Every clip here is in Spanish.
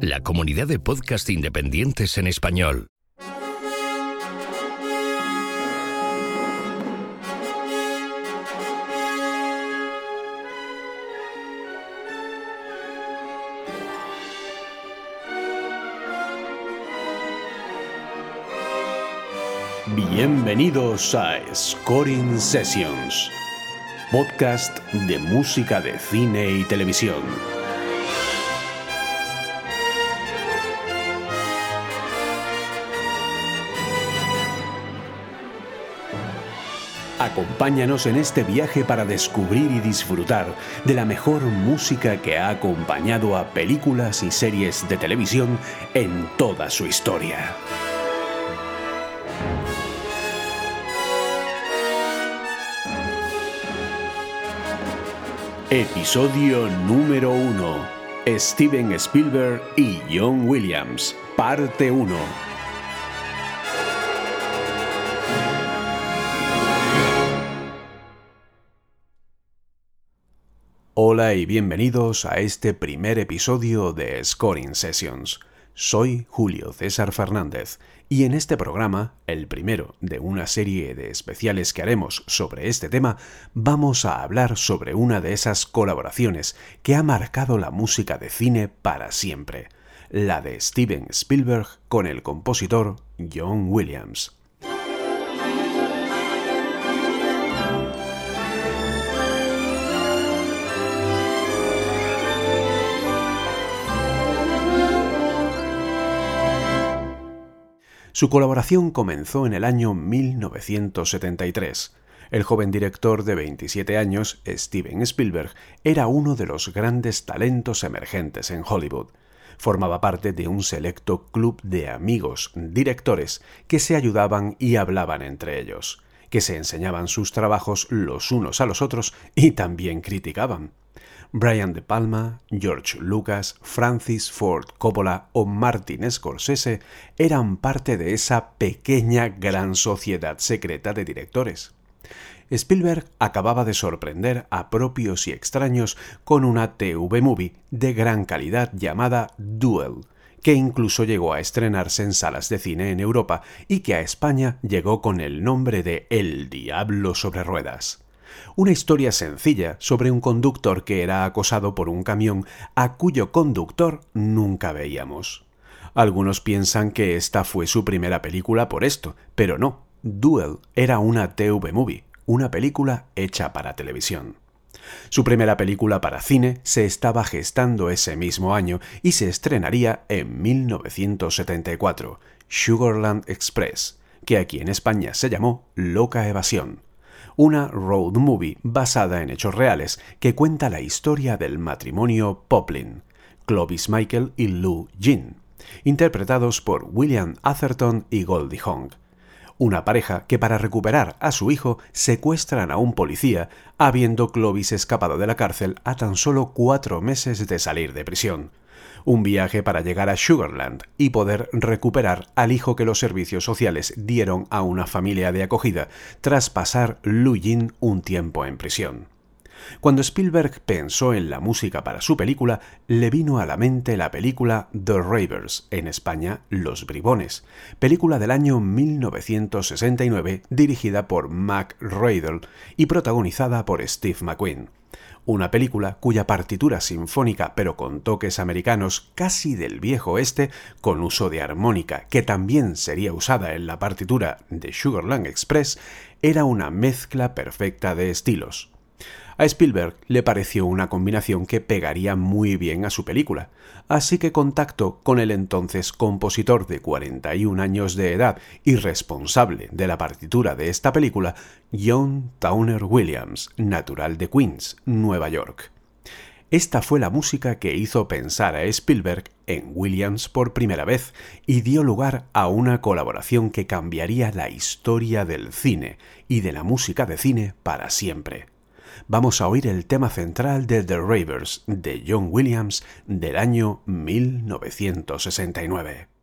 La comunidad de podcast independientes en español. Bienvenidos a Scoring Sessions, podcast de música de cine y televisión. Acompáñanos en este viaje para descubrir y disfrutar de la mejor música que ha acompañado a películas y series de televisión en toda su historia. Episodio número 1. Steven Spielberg y John Williams, parte 1. Hola y bienvenidos a este primer episodio de Scoring Sessions. Soy Julio César Fernández y en este programa, el primero de una serie de especiales que haremos sobre este tema, vamos a hablar sobre una de esas colaboraciones que ha marcado la música de cine para siempre, la de Steven Spielberg con el compositor John Williams. Su colaboración comenzó en el año 1973. El joven director de 27 años, Steven Spielberg, era uno de los grandes talentos emergentes en Hollywood. Formaba parte de un selecto club de amigos directores que se ayudaban y hablaban entre ellos, que se enseñaban sus trabajos los unos a los otros y también criticaban. Brian De Palma, George Lucas, Francis Ford Coppola o Martin Scorsese eran parte de esa pequeña gran sociedad secreta de directores. Spielberg acababa de sorprender a propios y extraños con una TV movie de gran calidad llamada Duel, que incluso llegó a estrenarse en salas de cine en Europa y que a España llegó con el nombre de El Diablo sobre Ruedas una historia sencilla sobre un conductor que era acosado por un camión a cuyo conductor nunca veíamos. Algunos piensan que esta fue su primera película por esto, pero no. Duel era una TV movie, una película hecha para televisión. Su primera película para cine se estaba gestando ese mismo año y se estrenaría en 1974, Sugarland Express, que aquí en España se llamó Loca Evasión una road movie basada en hechos reales que cuenta la historia del matrimonio Poplin, Clovis Michael y Lou Jean, interpretados por William Atherton y Goldie Hawn. Una pareja que para recuperar a su hijo secuestran a un policía, habiendo Clovis escapado de la cárcel a tan solo cuatro meses de salir de prisión un viaje para llegar a Sugarland y poder recuperar al hijo que los servicios sociales dieron a una familia de acogida tras pasar Jin un tiempo en prisión. Cuando Spielberg pensó en la música para su película, le vino a la mente la película The Ravers, en España Los Bribones, película del año 1969 dirigida por Mac Radle y protagonizada por Steve McQueen una película cuya partitura sinfónica pero con toques americanos casi del viejo oeste, con uso de armónica que también sería usada en la partitura de Sugarland Express, era una mezcla perfecta de estilos. A Spielberg le pareció una combinación que pegaría muy bien a su película, así que contactó con el entonces compositor de 41 años de edad y responsable de la partitura de esta película, John Towner Williams, natural de Queens, Nueva York. Esta fue la música que hizo pensar a Spielberg en Williams por primera vez y dio lugar a una colaboración que cambiaría la historia del cine y de la música de cine para siempre vamos a oír el tema central de The Ravers de John Williams del año 1969.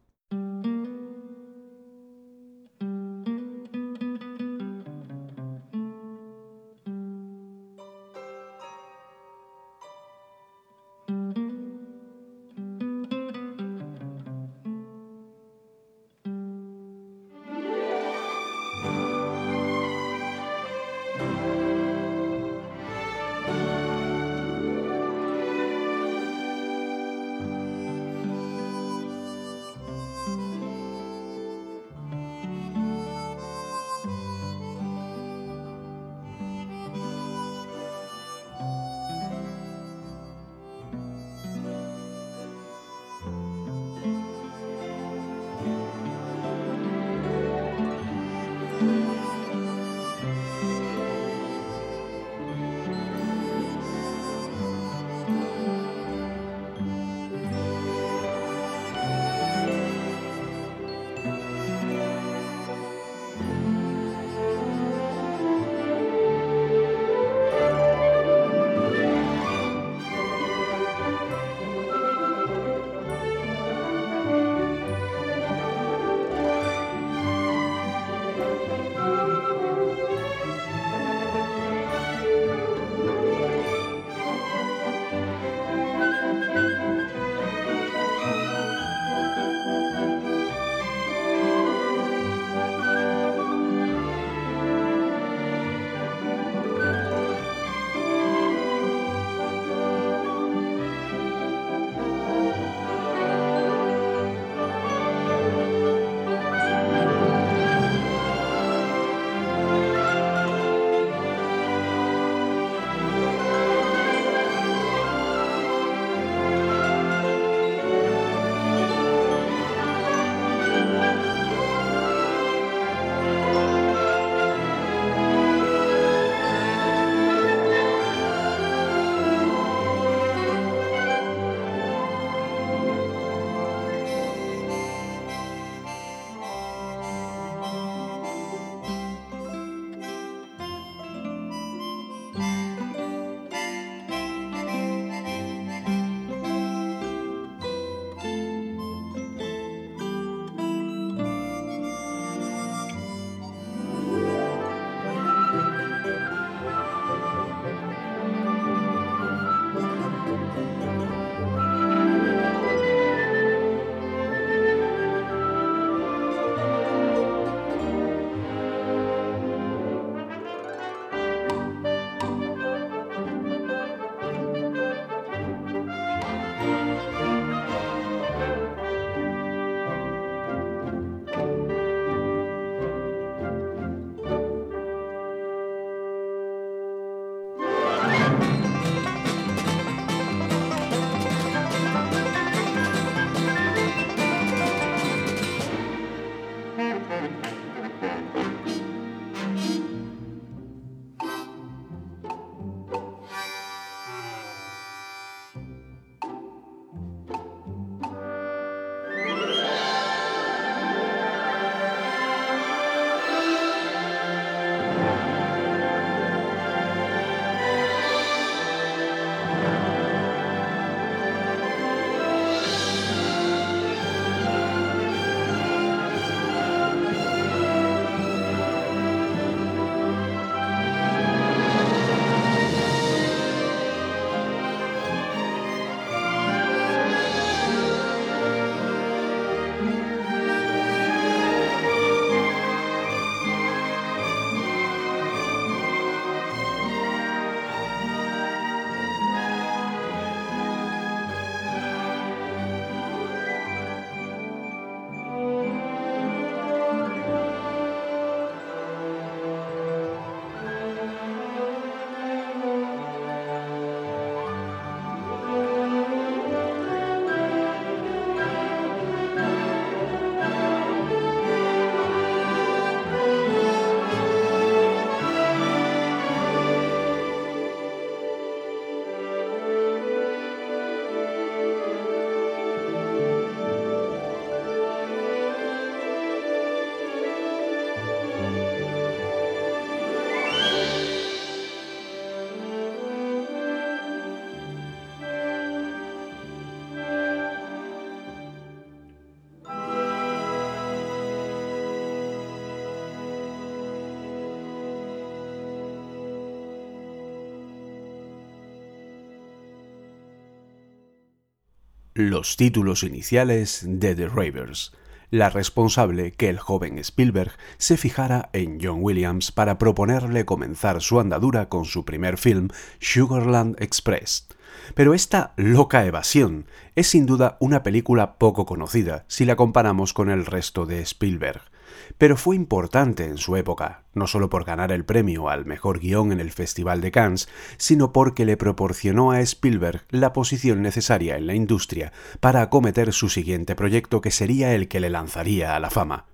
Los títulos iniciales de The Ravers, la responsable que el joven Spielberg se fijara en John Williams para proponerle comenzar su andadura con su primer film, Sugarland Express. Pero esta loca evasión es sin duda una película poco conocida si la comparamos con el resto de Spielberg pero fue importante en su época, no solo por ganar el premio al mejor guion en el Festival de Cannes, sino porque le proporcionó a Spielberg la posición necesaria en la industria para acometer su siguiente proyecto que sería el que le lanzaría a la fama.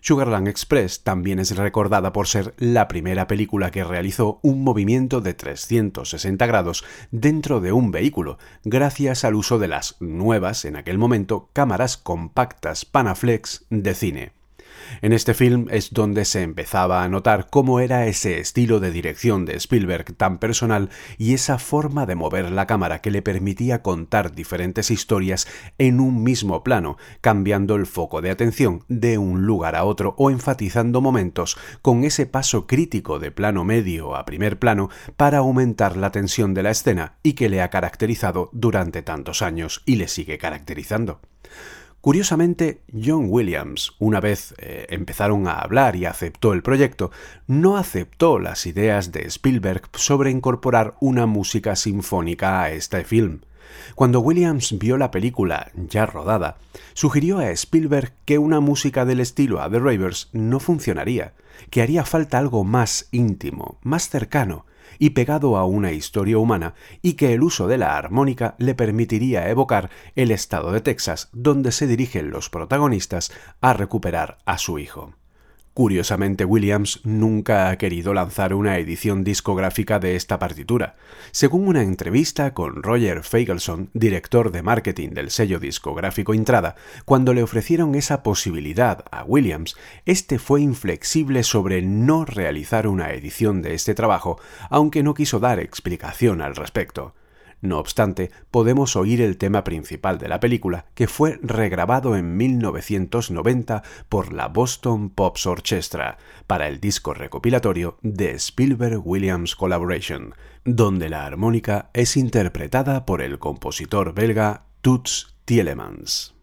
Sugarland Express también es recordada por ser la primera película que realizó un movimiento de 360 grados dentro de un vehículo, gracias al uso de las nuevas, en aquel momento, cámaras compactas Panaflex de cine. En este film es donde se empezaba a notar cómo era ese estilo de dirección de Spielberg tan personal y esa forma de mover la cámara que le permitía contar diferentes historias en un mismo plano, cambiando el foco de atención de un lugar a otro o enfatizando momentos con ese paso crítico de plano medio a primer plano para aumentar la tensión de la escena y que le ha caracterizado durante tantos años y le sigue caracterizando. Curiosamente, John Williams, una vez eh, empezaron a hablar y aceptó el proyecto, no aceptó las ideas de Spielberg sobre incorporar una música sinfónica a este film. Cuando Williams vio la película ya rodada, sugirió a Spielberg que una música del estilo a The Ravers no funcionaría, que haría falta algo más íntimo, más cercano, y pegado a una historia humana y que el uso de la armónica le permitiría evocar el estado de Texas donde se dirigen los protagonistas a recuperar a su hijo. Curiosamente, Williams nunca ha querido lanzar una edición discográfica de esta partitura. Según una entrevista con Roger Fagelson, director de marketing del sello discográfico Intrada, cuando le ofrecieron esa posibilidad a Williams, este fue inflexible sobre no realizar una edición de este trabajo, aunque no quiso dar explicación al respecto. No obstante, podemos oír el tema principal de la película, que fue regrabado en 1990 por la Boston Pops Orchestra para el disco recopilatorio de Spielberg Williams Collaboration, donde la armónica es interpretada por el compositor belga Toots Tielemans.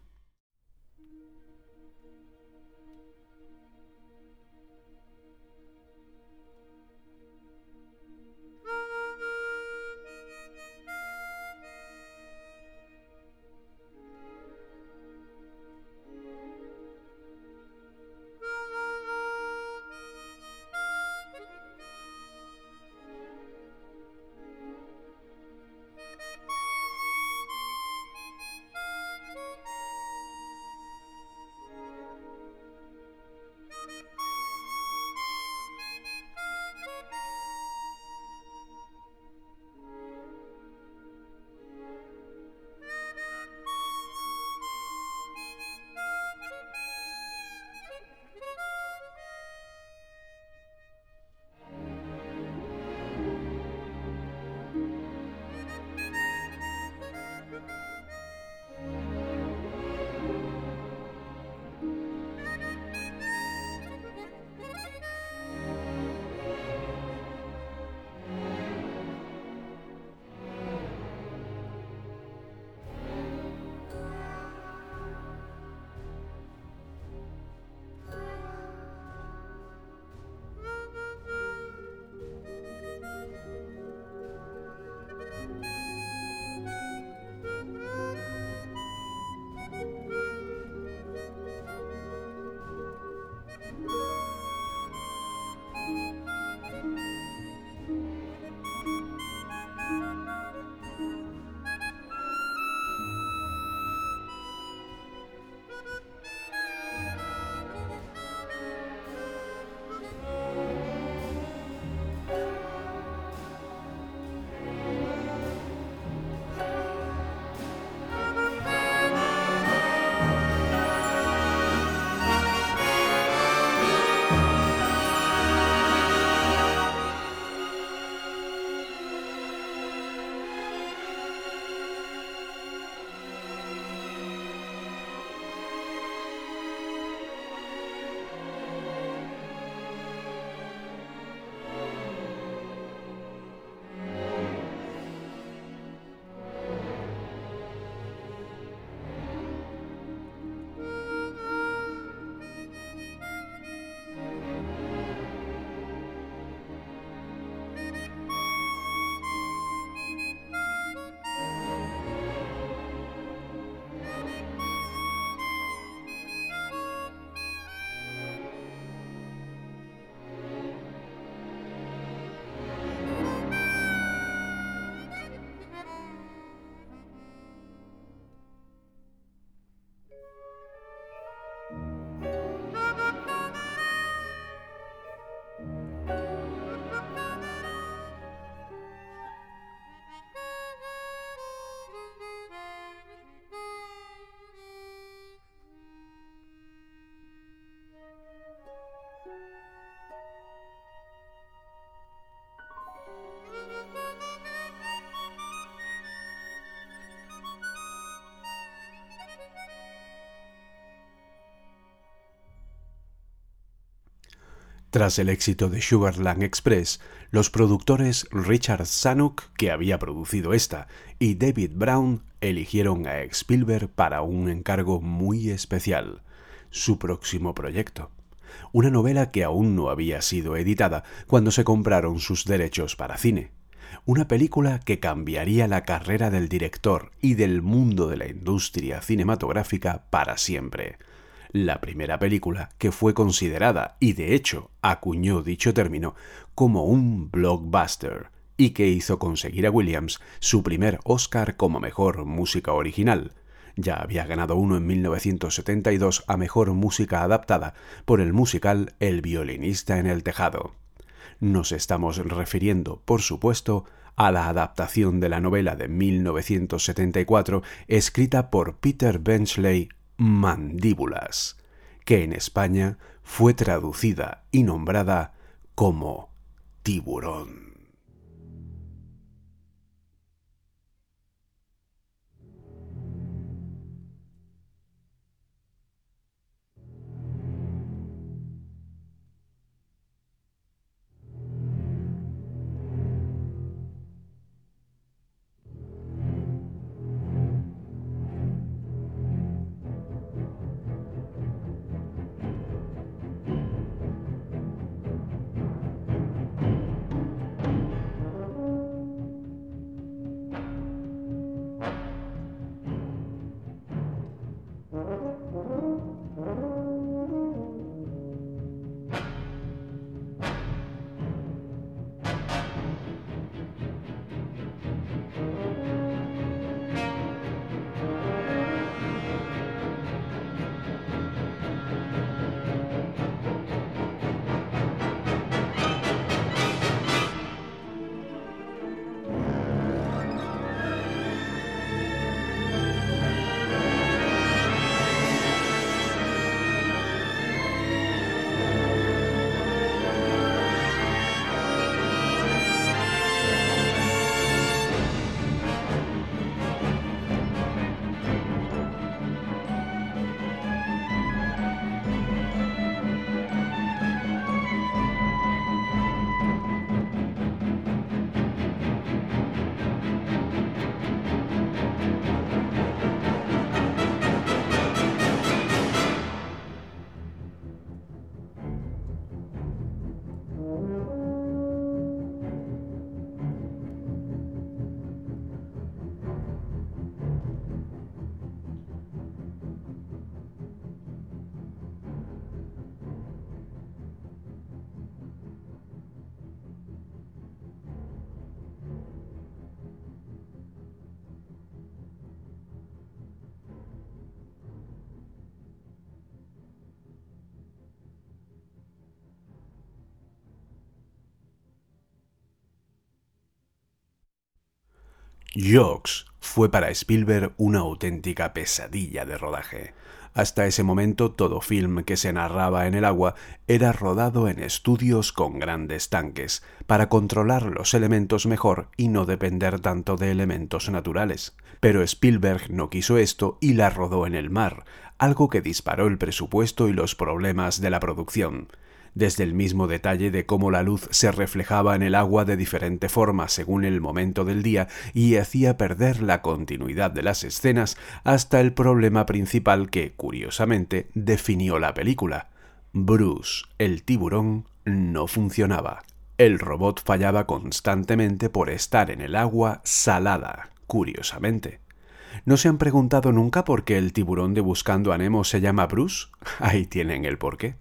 Tras el éxito de Sugarland Express, los productores Richard Zanuck, que había producido esta, y David Brown eligieron a Spielberg para un encargo muy especial, su próximo proyecto. Una novela que aún no había sido editada cuando se compraron sus derechos para cine. Una película que cambiaría la carrera del director y del mundo de la industria cinematográfica para siempre la primera película que fue considerada y de hecho acuñó dicho término como un blockbuster y que hizo conseguir a Williams su primer Oscar como mejor música original. Ya había ganado uno en 1972 a mejor música adaptada por el musical El violinista en el tejado. Nos estamos refiriendo, por supuesto, a la adaptación de la novela de 1974 escrita por Peter Benchley mandíbulas, que en España fue traducida y nombrada como tiburón. Jocks fue para Spielberg una auténtica pesadilla de rodaje. Hasta ese momento todo film que se narraba en el agua era rodado en estudios con grandes tanques, para controlar los elementos mejor y no depender tanto de elementos naturales. Pero Spielberg no quiso esto y la rodó en el mar, algo que disparó el presupuesto y los problemas de la producción desde el mismo detalle de cómo la luz se reflejaba en el agua de diferente forma según el momento del día y hacía perder la continuidad de las escenas hasta el problema principal que, curiosamente, definió la película. Bruce, el tiburón, no funcionaba. El robot fallaba constantemente por estar en el agua salada, curiosamente. ¿No se han preguntado nunca por qué el tiburón de Buscando a Nemo se llama Bruce? Ahí tienen el porqué.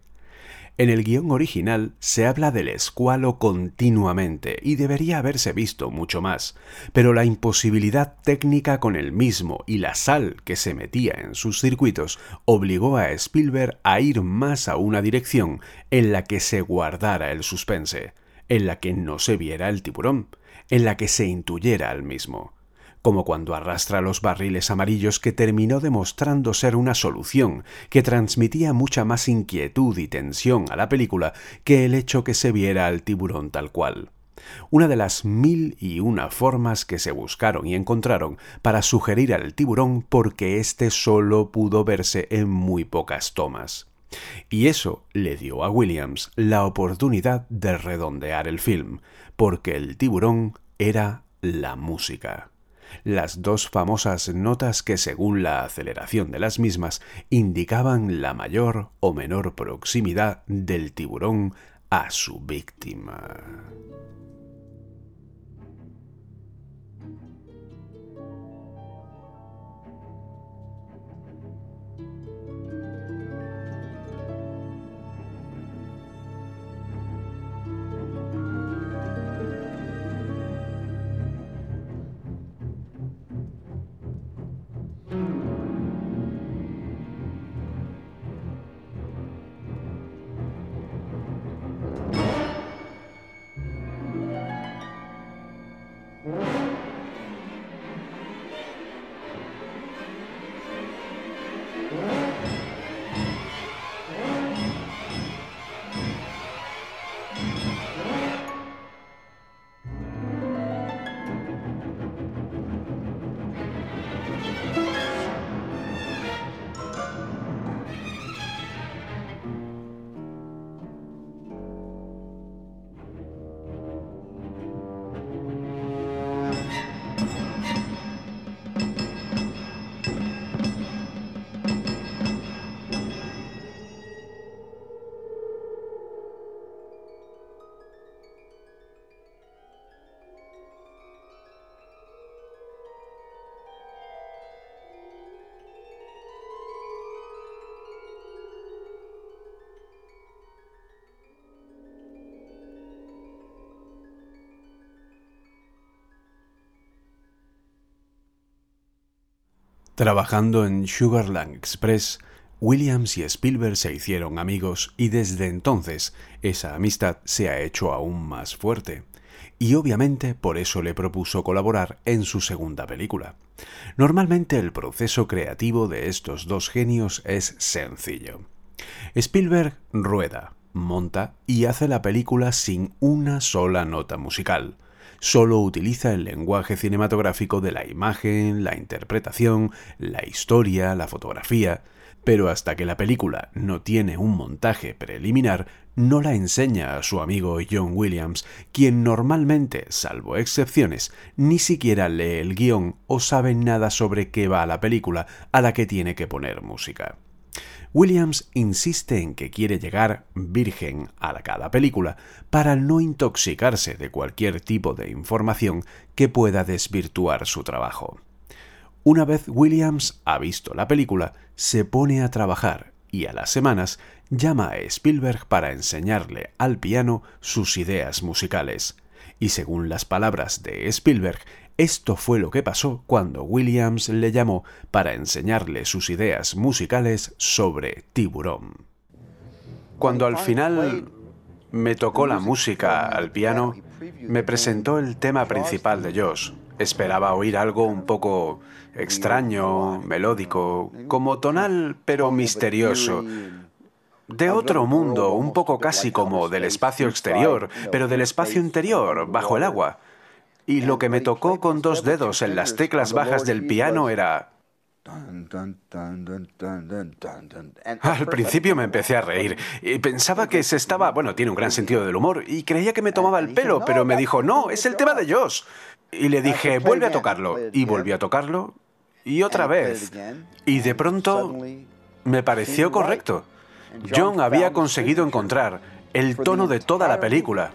En el guion original se habla del escualo continuamente y debería haberse visto mucho más, pero la imposibilidad técnica con el mismo y la sal que se metía en sus circuitos obligó a Spielberg a ir más a una dirección en la que se guardara el suspense, en la que no se viera el tiburón, en la que se intuyera al mismo como cuando arrastra los barriles amarillos que terminó demostrando ser una solución que transmitía mucha más inquietud y tensión a la película que el hecho que se viera al tiburón tal cual. Una de las mil y una formas que se buscaron y encontraron para sugerir al tiburón porque éste solo pudo verse en muy pocas tomas. Y eso le dio a Williams la oportunidad de redondear el film, porque el tiburón era la música. Las dos famosas notas que según la aceleración de las mismas indicaban la mayor o menor proximidad del tiburón a su víctima. Trabajando en Sugarland Express, Williams y Spielberg se hicieron amigos y desde entonces esa amistad se ha hecho aún más fuerte. Y obviamente por eso le propuso colaborar en su segunda película. Normalmente el proceso creativo de estos dos genios es sencillo. Spielberg rueda, monta y hace la película sin una sola nota musical solo utiliza el lenguaje cinematográfico de la imagen, la interpretación, la historia, la fotografía, pero hasta que la película no tiene un montaje preliminar, no la enseña a su amigo John Williams, quien normalmente, salvo excepciones, ni siquiera lee el guion o sabe nada sobre qué va la película a la que tiene que poner música. Williams insiste en que quiere llegar virgen a cada película para no intoxicarse de cualquier tipo de información que pueda desvirtuar su trabajo. Una vez Williams ha visto la película, se pone a trabajar y a las semanas llama a Spielberg para enseñarle al piano sus ideas musicales. Y según las palabras de Spielberg, esto fue lo que pasó cuando Williams le llamó para enseñarle sus ideas musicales sobre Tiburón. Cuando al final me tocó la música al piano, me presentó el tema principal de Josh. Esperaba oír algo un poco extraño, melódico, como tonal pero misterioso. De otro mundo, un poco casi como del espacio exterior, pero del espacio interior, bajo el agua. Y lo que me tocó con dos dedos en las teclas bajas del piano era... Al principio me empecé a reír y pensaba que se estaba, bueno, tiene un gran sentido del humor y creía que me tomaba el pelo, pero me dijo, no, es el tema de Josh. Y le dije, vuelve a tocarlo. Y volví a tocarlo y otra vez. Y de pronto me pareció correcto. John había conseguido encontrar el tono de toda la película.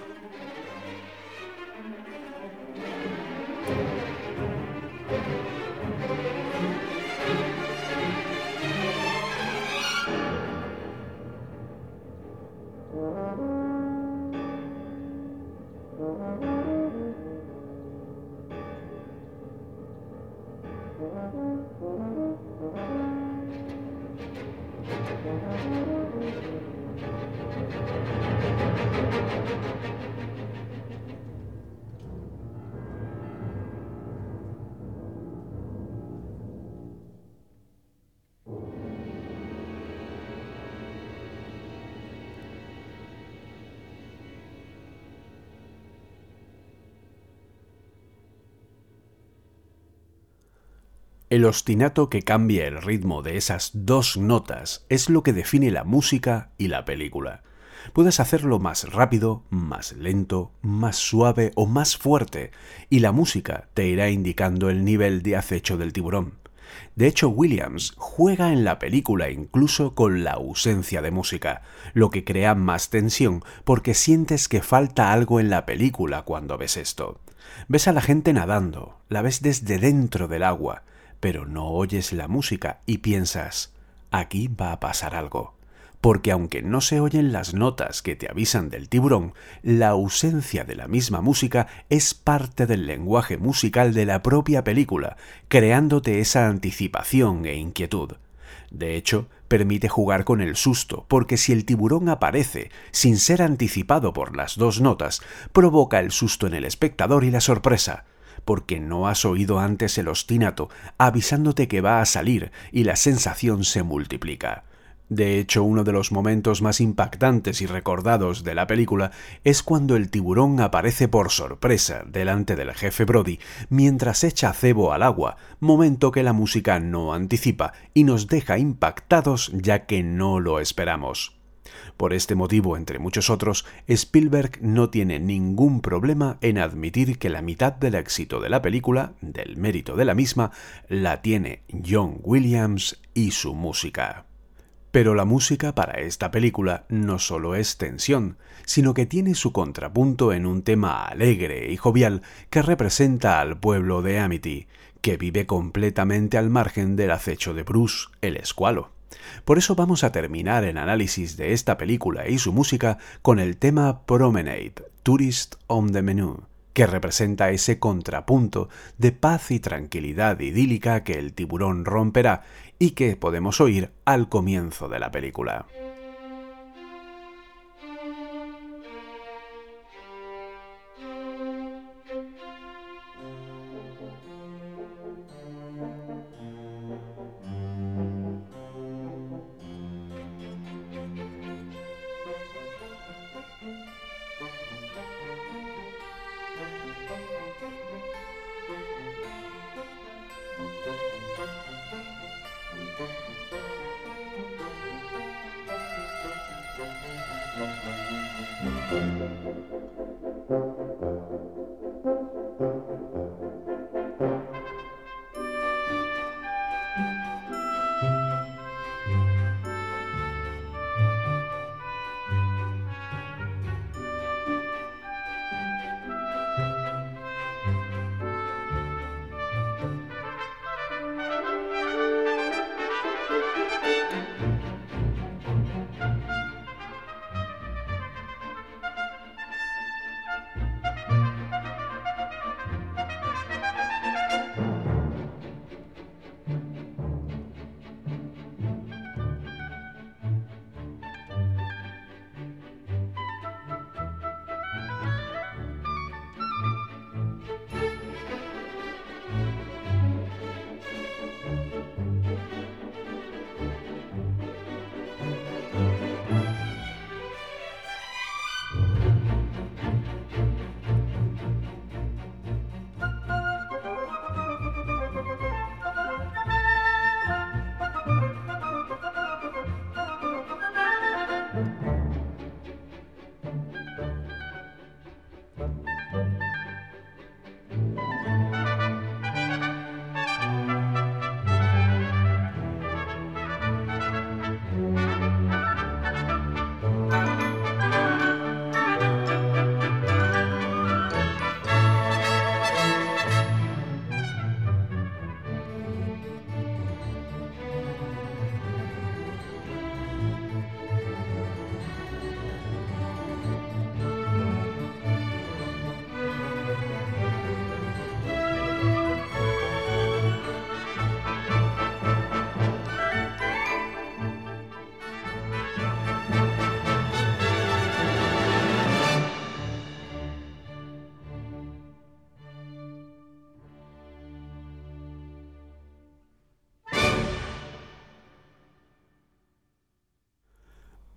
El ostinato que cambia el ritmo de esas dos notas es lo que define la música y la película. Puedes hacerlo más rápido, más lento, más suave o más fuerte, y la música te irá indicando el nivel de acecho del tiburón. De hecho, Williams juega en la película incluso con la ausencia de música, lo que crea más tensión porque sientes que falta algo en la película cuando ves esto. Ves a la gente nadando, la ves desde dentro del agua, pero no oyes la música y piensas, aquí va a pasar algo porque aunque no se oyen las notas que te avisan del tiburón, la ausencia de la misma música es parte del lenguaje musical de la propia película, creándote esa anticipación e inquietud. De hecho, permite jugar con el susto, porque si el tiburón aparece sin ser anticipado por las dos notas, provoca el susto en el espectador y la sorpresa porque no has oído antes el ostinato avisándote que va a salir y la sensación se multiplica. De hecho, uno de los momentos más impactantes y recordados de la película es cuando el tiburón aparece por sorpresa delante del jefe Brody mientras echa cebo al agua, momento que la música no anticipa y nos deja impactados ya que no lo esperamos. Por este motivo, entre muchos otros, Spielberg no tiene ningún problema en admitir que la mitad del éxito de la película, del mérito de la misma, la tiene John Williams y su música. Pero la música para esta película no solo es tensión, sino que tiene su contrapunto en un tema alegre y jovial que representa al pueblo de Amity, que vive completamente al margen del acecho de Bruce, el escualo. Por eso vamos a terminar el análisis de esta película y su música con el tema Promenade, Tourist on the Menu, que representa ese contrapunto de paz y tranquilidad idílica que el tiburón romperá y que podemos oír al comienzo de la película.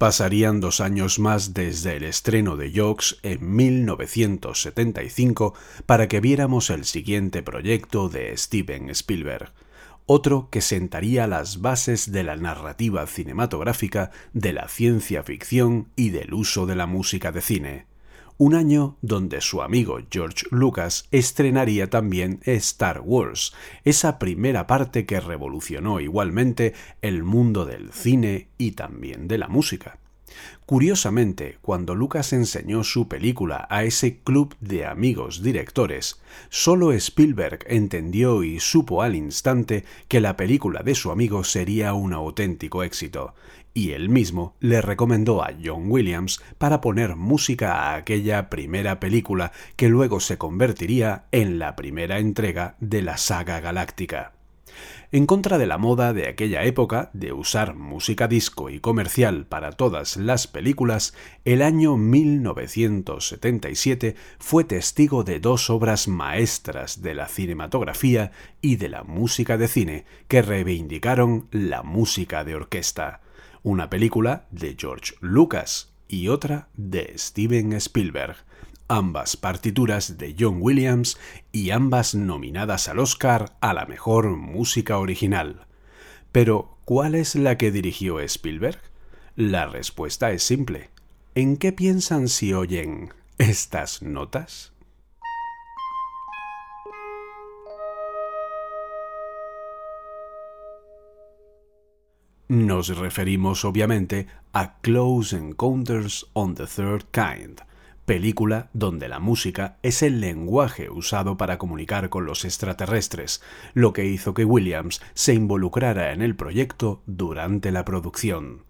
Pasarían dos años más desde el estreno de Jokes en 1975 para que viéramos el siguiente proyecto de Steven Spielberg, otro que sentaría las bases de la narrativa cinematográfica, de la ciencia ficción y del uso de la música de cine. Un año donde su amigo George Lucas estrenaría también Star Wars, esa primera parte que revolucionó igualmente el mundo del cine y también de la música. Curiosamente, cuando Lucas enseñó su película a ese club de amigos directores, solo Spielberg entendió y supo al instante que la película de su amigo sería un auténtico éxito, y él mismo le recomendó a John Williams para poner música a aquella primera película que luego se convertiría en la primera entrega de la saga galáctica en contra de la moda de aquella época de usar música disco y comercial para todas las películas, el año 1977 fue testigo de dos obras maestras de la cinematografía y de la música de cine que reivindicaron la música de orquesta. Una película de George Lucas y otra de Steven Spielberg ambas partituras de John Williams y ambas nominadas al Oscar a la mejor música original. Pero, ¿cuál es la que dirigió Spielberg? La respuesta es simple. ¿En qué piensan si oyen estas notas? Nos referimos obviamente a Close Encounters on the Third Kind, película donde la música es el lenguaje usado para comunicar con los extraterrestres, lo que hizo que Williams se involucrara en el proyecto durante la producción.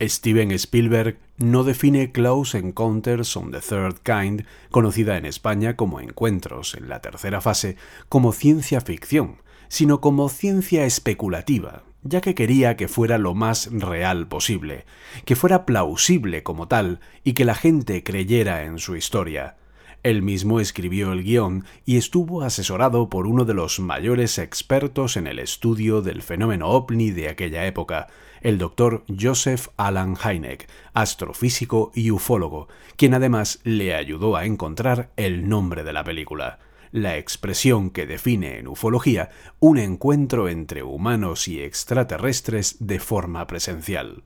Steven Spielberg no define Close Encounters on the Third Kind, conocida en España como Encuentros en la tercera fase, como ciencia ficción, sino como ciencia especulativa, ya que quería que fuera lo más real posible, que fuera plausible como tal y que la gente creyera en su historia. Él mismo escribió el guion y estuvo asesorado por uno de los mayores expertos en el estudio del fenómeno ovni de aquella época, el doctor Joseph Alan Hynek, astrofísico y ufólogo, quien además le ayudó a encontrar el nombre de la película la expresión que define en ufología un encuentro entre humanos y extraterrestres de forma presencial.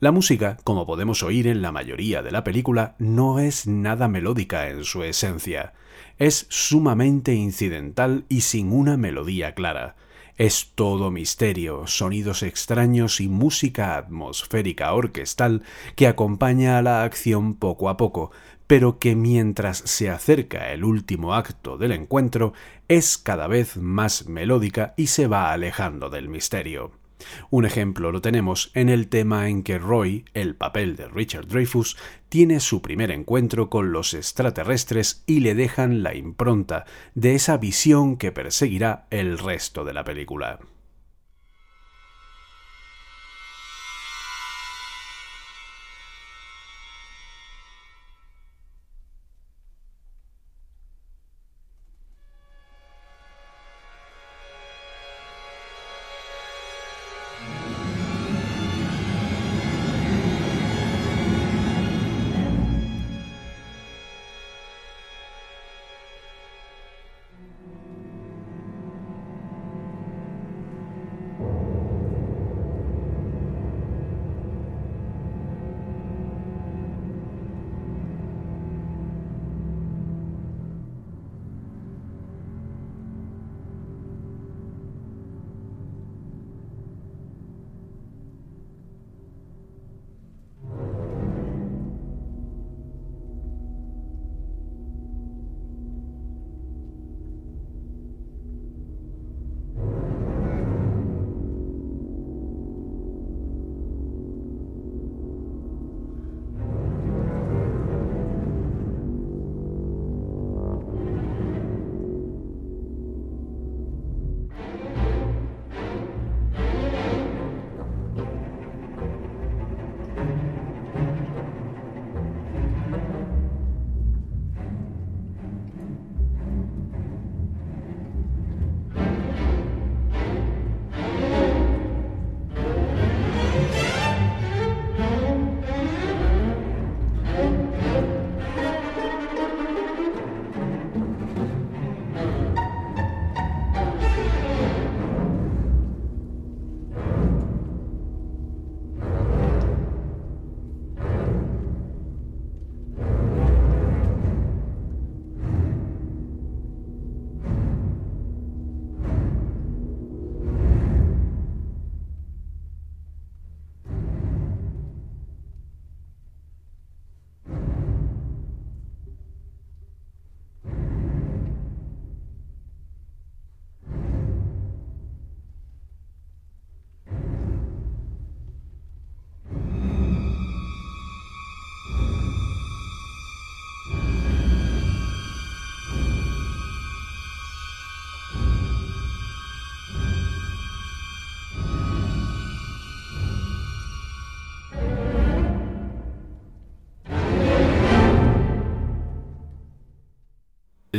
La música, como podemos oír en la mayoría de la película, no es nada melódica en su esencia. Es sumamente incidental y sin una melodía clara. Es todo misterio, sonidos extraños y música atmosférica orquestal que acompaña a la acción poco a poco, pero que mientras se acerca el último acto del encuentro es cada vez más melódica y se va alejando del misterio. Un ejemplo lo tenemos en el tema en que Roy, el papel de Richard Dreyfus, tiene su primer encuentro con los extraterrestres y le dejan la impronta de esa visión que perseguirá el resto de la película.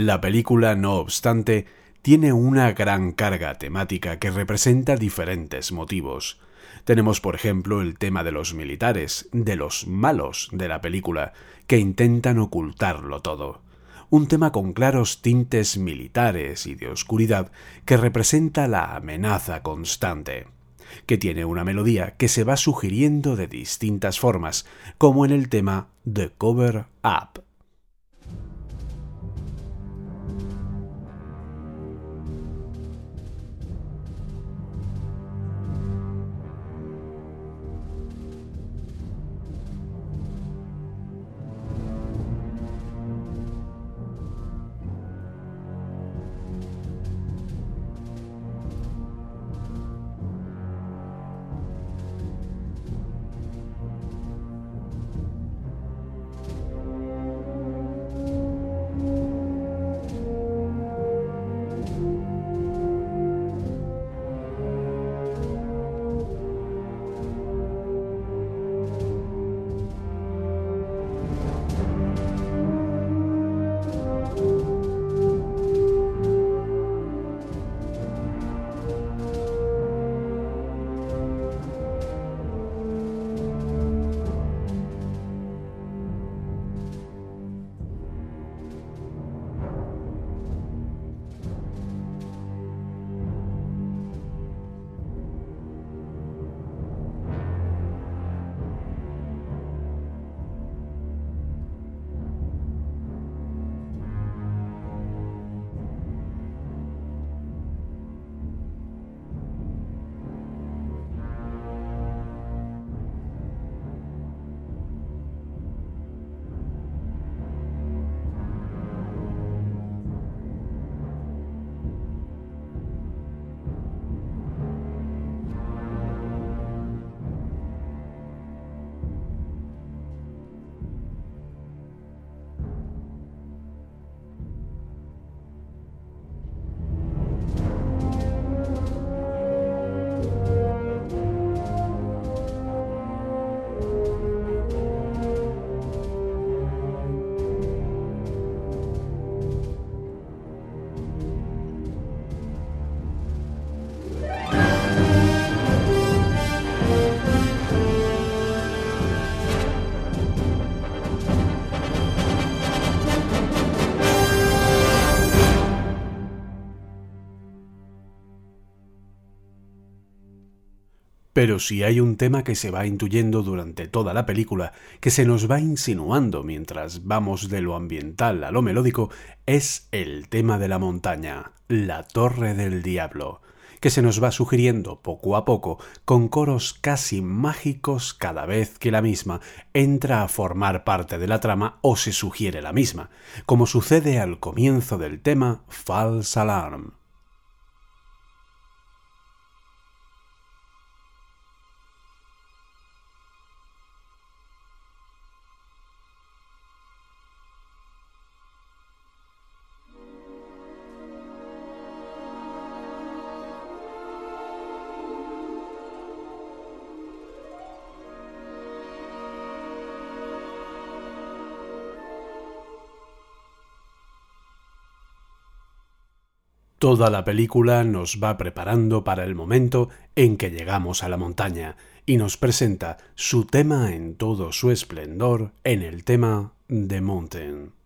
La película, no obstante, tiene una gran carga temática que representa diferentes motivos. Tenemos, por ejemplo, el tema de los militares, de los malos de la película, que intentan ocultarlo todo. Un tema con claros tintes militares y de oscuridad que representa la amenaza constante, que tiene una melodía que se va sugiriendo de distintas formas, como en el tema The Cover Up. Pero si hay un tema que se va intuyendo durante toda la película, que se nos va insinuando mientras vamos de lo ambiental a lo melódico, es el tema de la montaña, la Torre del Diablo, que se nos va sugiriendo poco a poco con coros casi mágicos cada vez que la misma entra a formar parte de la trama o se sugiere la misma, como sucede al comienzo del tema False Alarm. Toda la película nos va preparando para el momento en que llegamos a la montaña y nos presenta su tema en todo su esplendor en el tema de Mountain.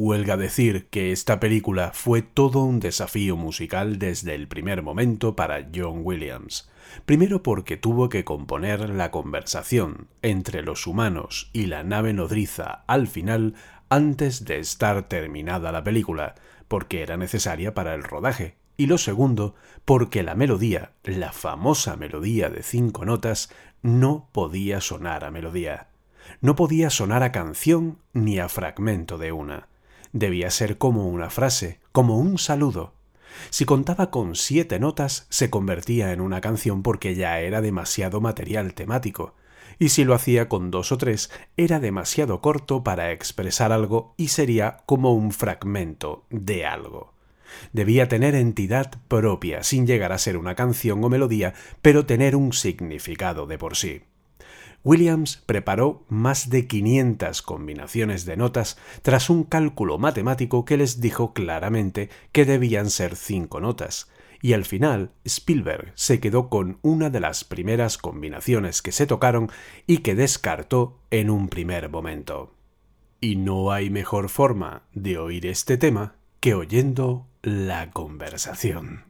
Huelga decir que esta película fue todo un desafío musical desde el primer momento para John Williams. Primero porque tuvo que componer la conversación entre los humanos y la nave nodriza al final antes de estar terminada la película, porque era necesaria para el rodaje. Y lo segundo, porque la melodía, la famosa melodía de cinco notas, no podía sonar a melodía. No podía sonar a canción ni a fragmento de una debía ser como una frase, como un saludo. Si contaba con siete notas, se convertía en una canción porque ya era demasiado material temático, y si lo hacía con dos o tres, era demasiado corto para expresar algo y sería como un fragmento de algo. Debía tener entidad propia, sin llegar a ser una canción o melodía, pero tener un significado de por sí. Williams preparó más de 500 combinaciones de notas tras un cálculo matemático que les dijo claramente que debían ser cinco notas, y al final Spielberg se quedó con una de las primeras combinaciones que se tocaron y que descartó en un primer momento. Y no hay mejor forma de oír este tema que oyendo la conversación.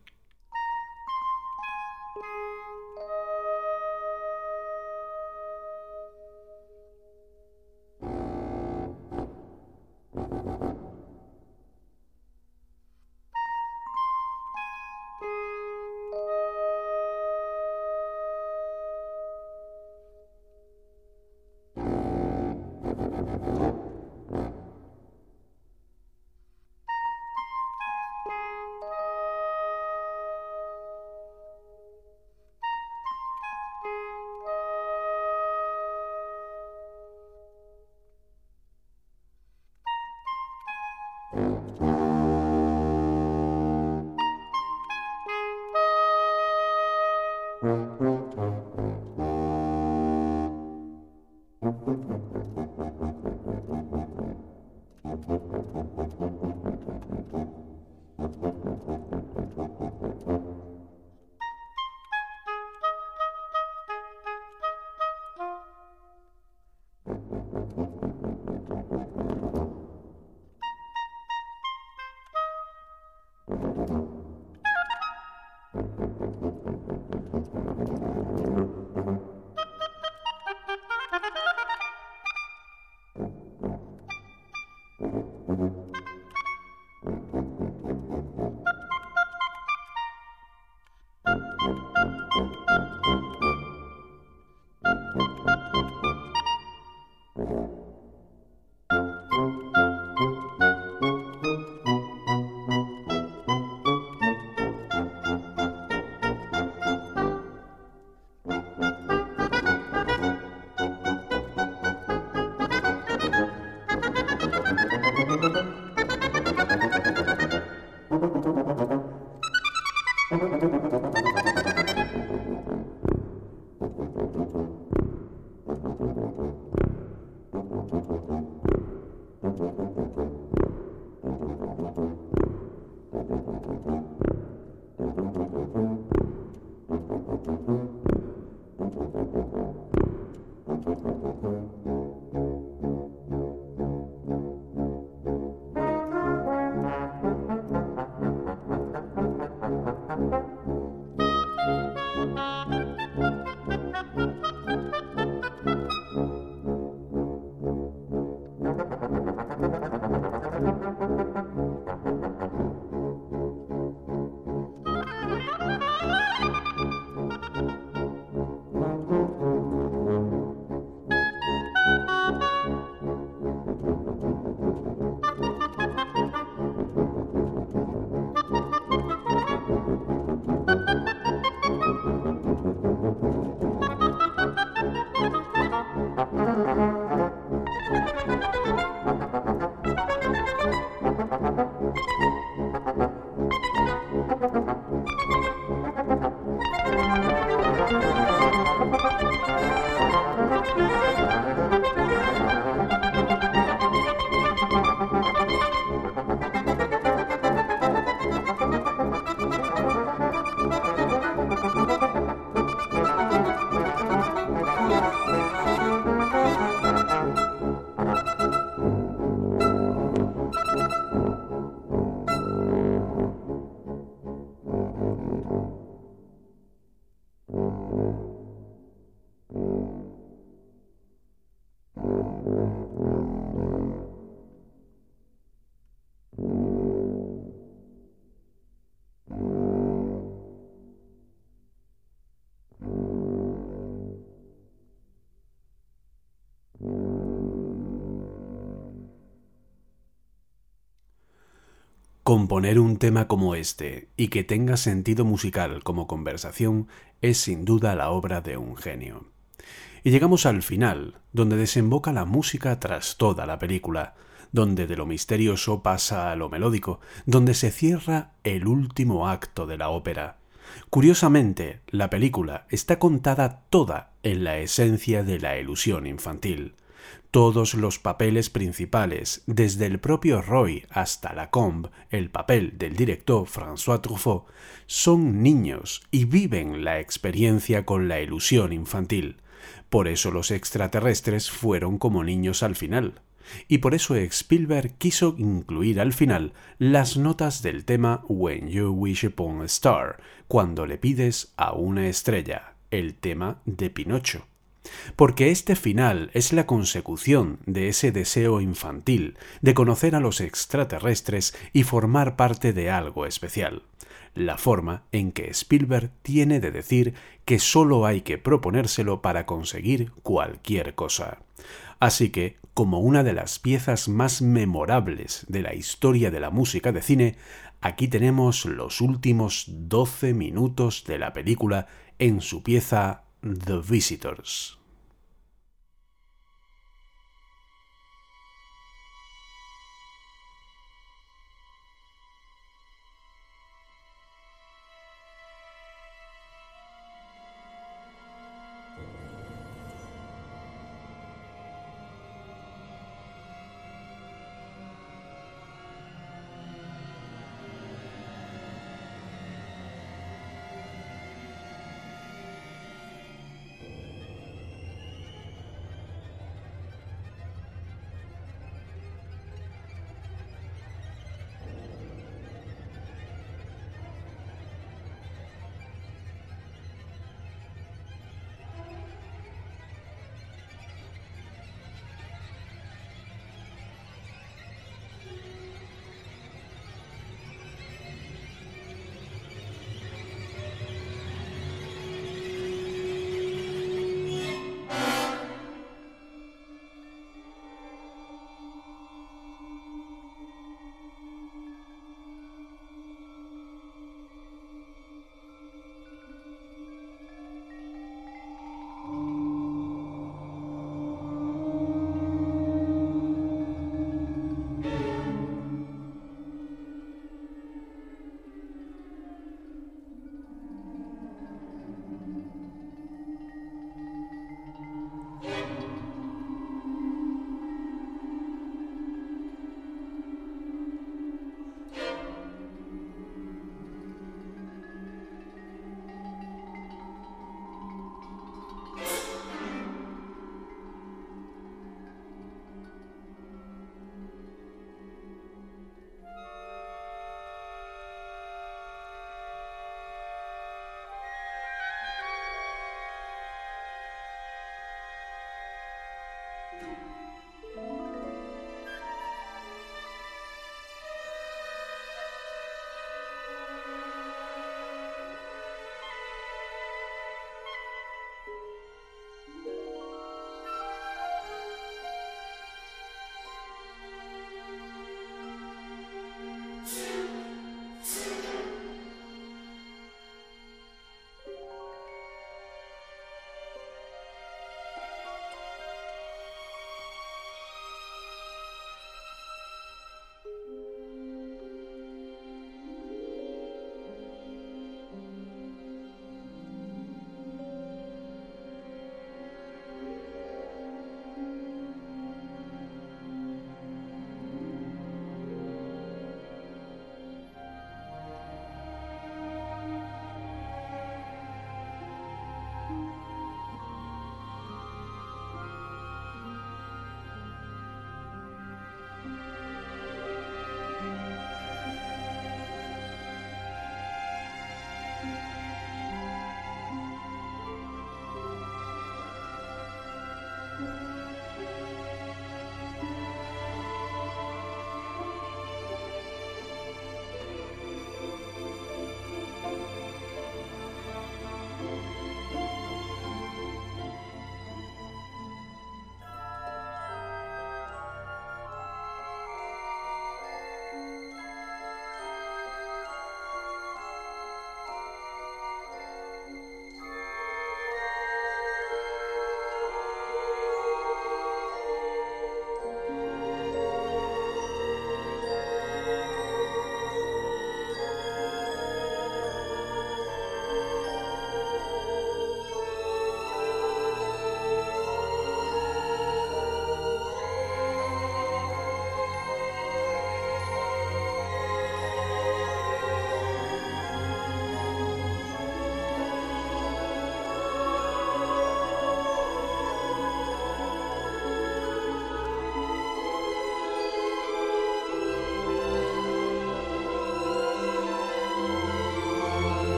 Componer un tema como este y que tenga sentido musical como conversación es sin duda la obra de un genio. Y llegamos al final, donde desemboca la música tras toda la película, donde de lo misterioso pasa a lo melódico, donde se cierra el último acto de la ópera. Curiosamente, la película está contada toda en la esencia de la ilusión infantil. Todos los papeles principales, desde el propio Roy hasta Lacombe, el papel del director François Truffaut, son niños y viven la experiencia con la ilusión infantil. Por eso los extraterrestres fueron como niños al final. Y por eso Spielberg quiso incluir al final las notas del tema When You Wish Upon a Star, cuando le pides a una estrella, el tema de Pinocho. Porque este final es la consecución de ese deseo infantil de conocer a los extraterrestres y formar parte de algo especial la forma en que Spielberg tiene de decir que solo hay que proponérselo para conseguir cualquier cosa. Así que, como una de las piezas más memorables de la historia de la música de cine, aquí tenemos los últimos 12 minutos de la película en su pieza The Visitors.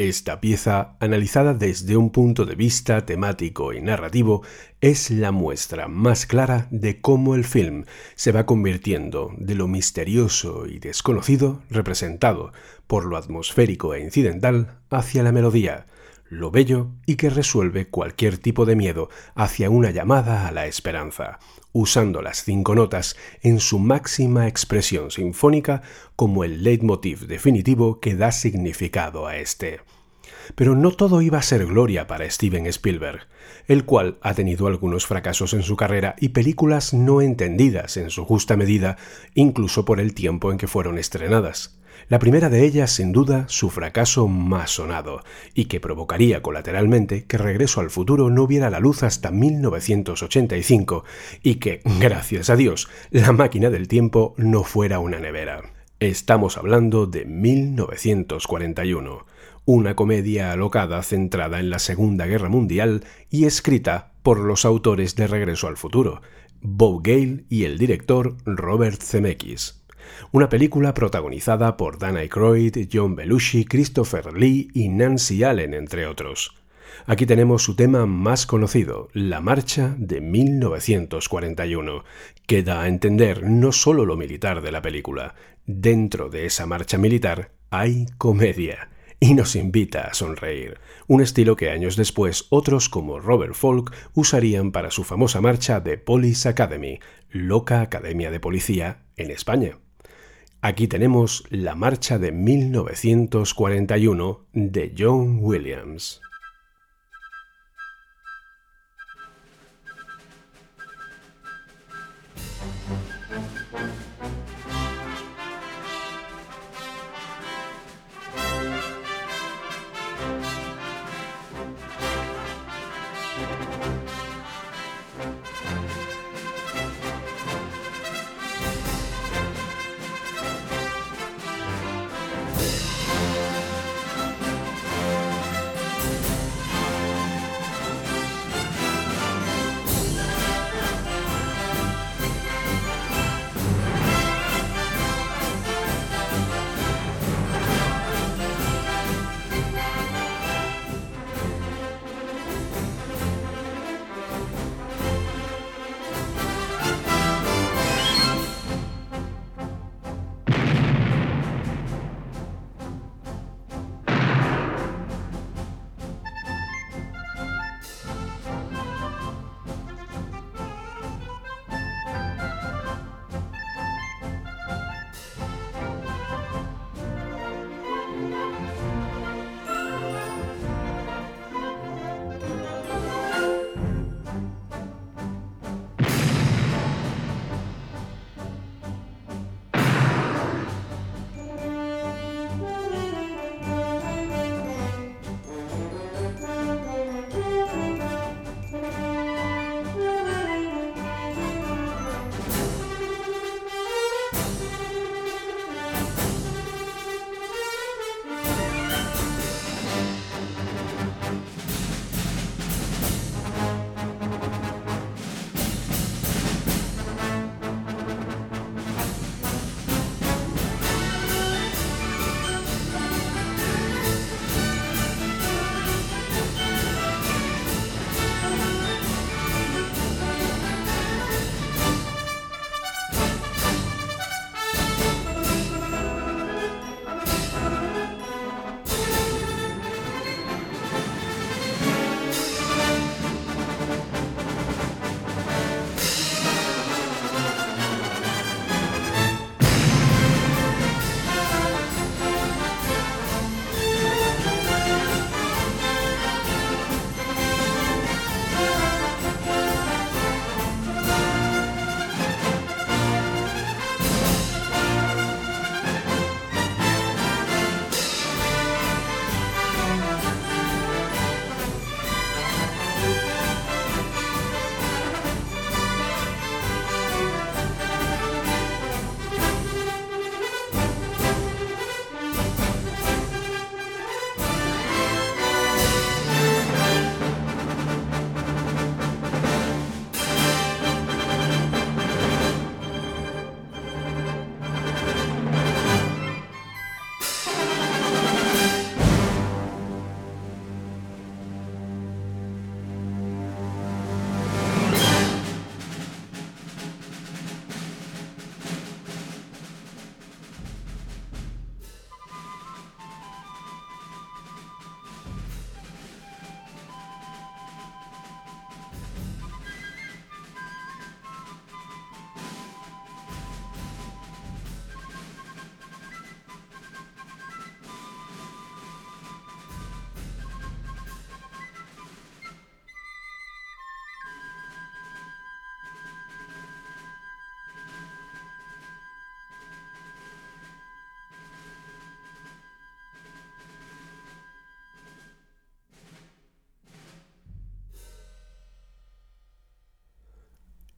Esta pieza, analizada desde un punto de vista temático y narrativo, es la muestra más clara de cómo el film se va convirtiendo de lo misterioso y desconocido, representado por lo atmosférico e incidental, hacia la melodía, lo bello y que resuelve cualquier tipo de miedo hacia una llamada a la esperanza, usando las cinco notas en su máxima expresión sinfónica como el leitmotiv definitivo que da significado a este. Pero no todo iba a ser gloria para Steven Spielberg, el cual ha tenido algunos fracasos en su carrera y películas no entendidas en su justa medida, incluso por el tiempo en que fueron estrenadas. La primera de ellas, sin duda, su fracaso más sonado, y que provocaría colateralmente que Regreso al futuro no viera la luz hasta 1985, y que, gracias a Dios, la máquina del tiempo no fuera una nevera. Estamos hablando de 1941, una comedia alocada centrada en la Segunda Guerra Mundial y escrita por los autores de Regreso al futuro, Bob Gale y el director Robert Zemeckis. Una película protagonizada por Dan Aykroyd, John Belushi, Christopher Lee y Nancy Allen, entre otros. Aquí tenemos su tema más conocido, la Marcha de 1941, que da a entender no solo lo militar de la película, dentro de esa marcha militar hay comedia y nos invita a sonreír, un estilo que años después otros como Robert Folk usarían para su famosa marcha de Police Academy, loca academia de policía en España. Aquí tenemos la marcha de 1941 de John Williams.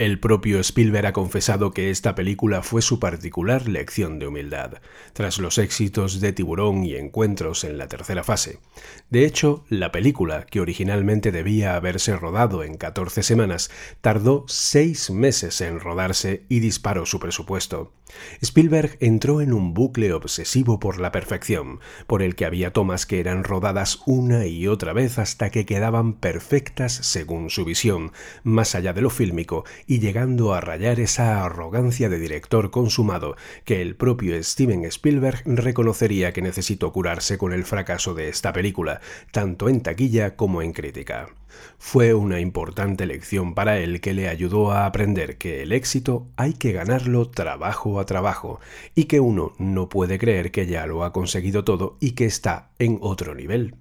El propio Spielberg ha confesado que esta película fue su particular lección de humildad, tras los éxitos de Tiburón y Encuentros en la tercera fase. De hecho, la película, que originalmente debía haberse rodado en 14 semanas, tardó seis meses en rodarse y disparó su presupuesto. Spielberg entró en un bucle obsesivo por la perfección, por el que había tomas que eran rodadas una y otra vez hasta que quedaban perfectas según su visión, más allá de lo fílmico y llegando a rayar esa arrogancia de director consumado que el propio Steven Spielberg reconocería que necesitó curarse con el fracaso de esta película, tanto en taquilla como en crítica. Fue una importante lección para él que le ayudó a aprender que el éxito hay que ganarlo trabajo a trabajo y que uno no puede creer que ya lo ha conseguido todo y que está en otro nivel.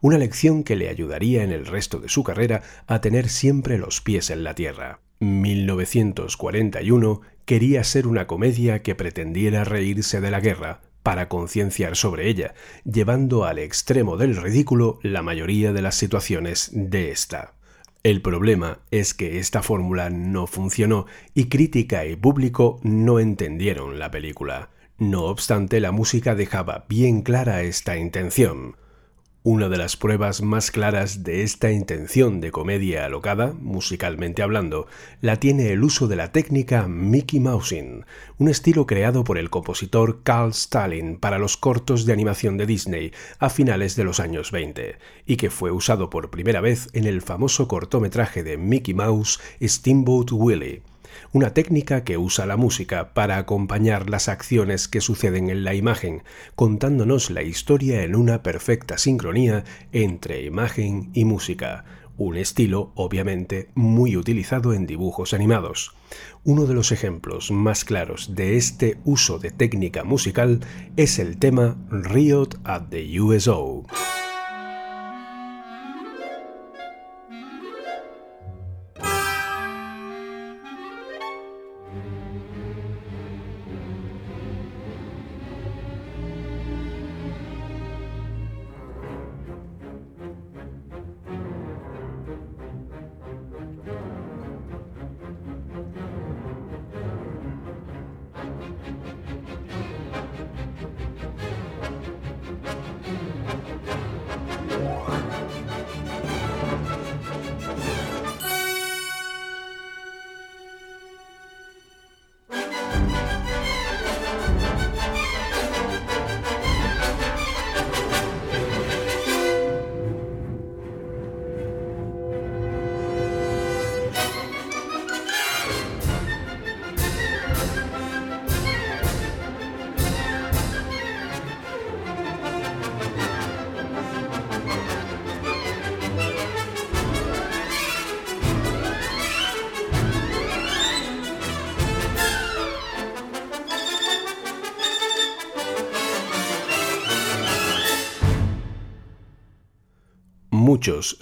Una lección que le ayudaría en el resto de su carrera a tener siempre los pies en la tierra. 1941 quería ser una comedia que pretendiera reírse de la guerra, para concienciar sobre ella, llevando al extremo del ridículo la mayoría de las situaciones de esta. El problema es que esta fórmula no funcionó y crítica y público no entendieron la película. No obstante, la música dejaba bien clara esta intención. Una de las pruebas más claras de esta intención de comedia alocada, musicalmente hablando, la tiene el uso de la técnica Mickey Mousing, un estilo creado por el compositor Carl Stalin para los cortos de animación de Disney a finales de los años 20, y que fue usado por primera vez en el famoso cortometraje de Mickey Mouse Steamboat Willie una técnica que usa la música para acompañar las acciones que suceden en la imagen, contándonos la historia en una perfecta sincronía entre imagen y música, un estilo obviamente muy utilizado en dibujos animados. Uno de los ejemplos más claros de este uso de técnica musical es el tema Riot at the USO.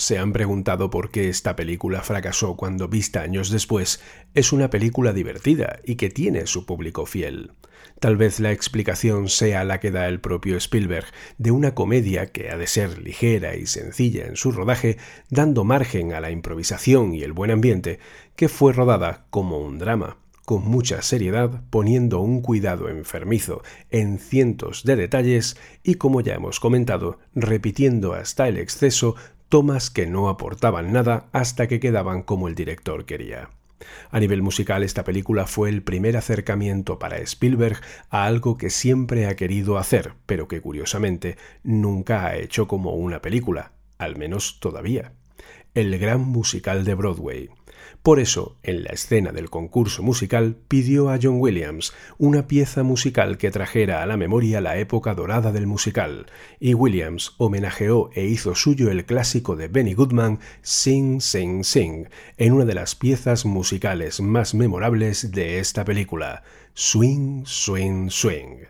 Se han preguntado por qué esta película fracasó cuando vista años después es una película divertida y que tiene su público fiel. Tal vez la explicación sea la que da el propio Spielberg de una comedia que ha de ser ligera y sencilla en su rodaje, dando margen a la improvisación y el buen ambiente, que fue rodada como un drama con mucha seriedad, poniendo un cuidado enfermizo en cientos de detalles y, como ya hemos comentado, repitiendo hasta el exceso tomas que no aportaban nada hasta que quedaban como el director quería. A nivel musical, esta película fue el primer acercamiento para Spielberg a algo que siempre ha querido hacer, pero que curiosamente nunca ha hecho como una película, al menos todavía. El gran musical de Broadway. Por eso, en la escena del concurso musical, pidió a John Williams una pieza musical que trajera a la memoria la época dorada del musical, y Williams homenajeó e hizo suyo el clásico de Benny Goodman, Sing, Sing, Sing, en una de las piezas musicales más memorables de esta película, Swing, Swing, Swing.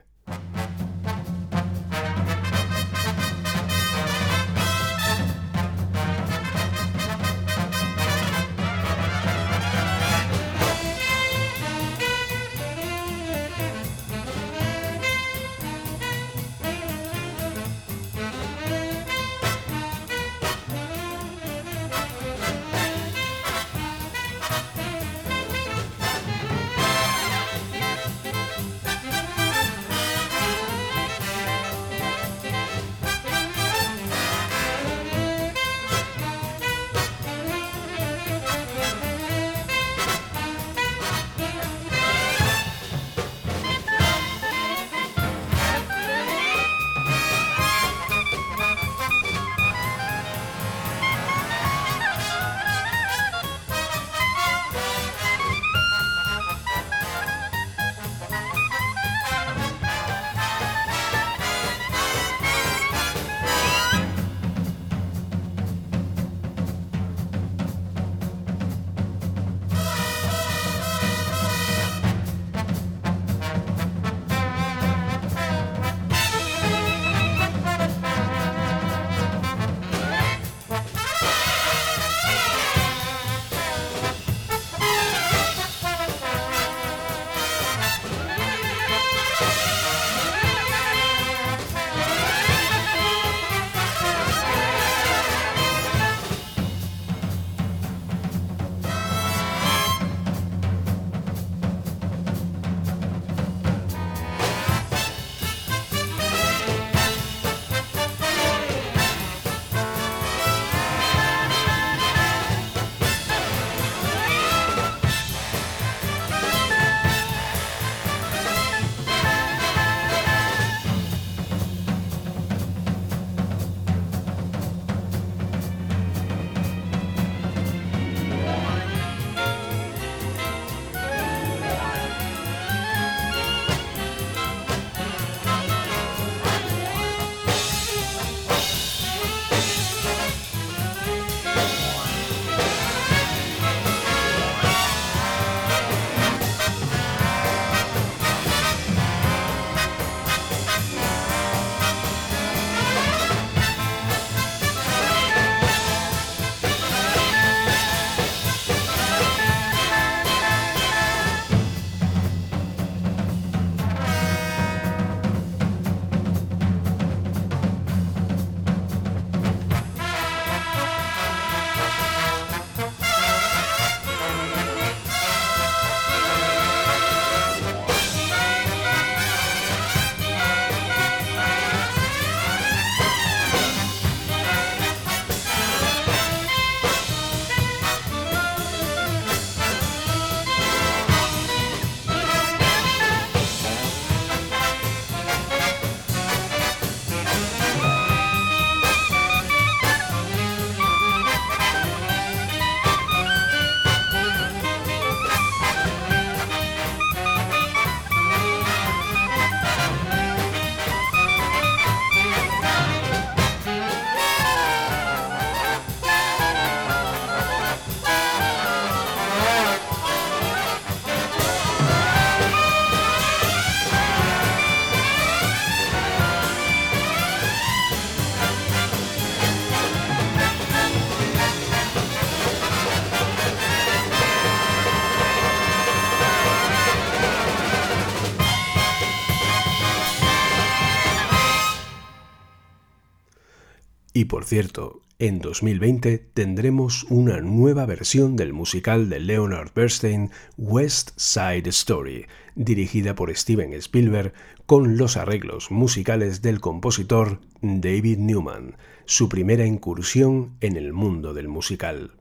Por cierto, en 2020 tendremos una nueva versión del musical de Leonard Bernstein, West Side Story, dirigida por Steven Spielberg con los arreglos musicales del compositor David Newman, su primera incursión en el mundo del musical.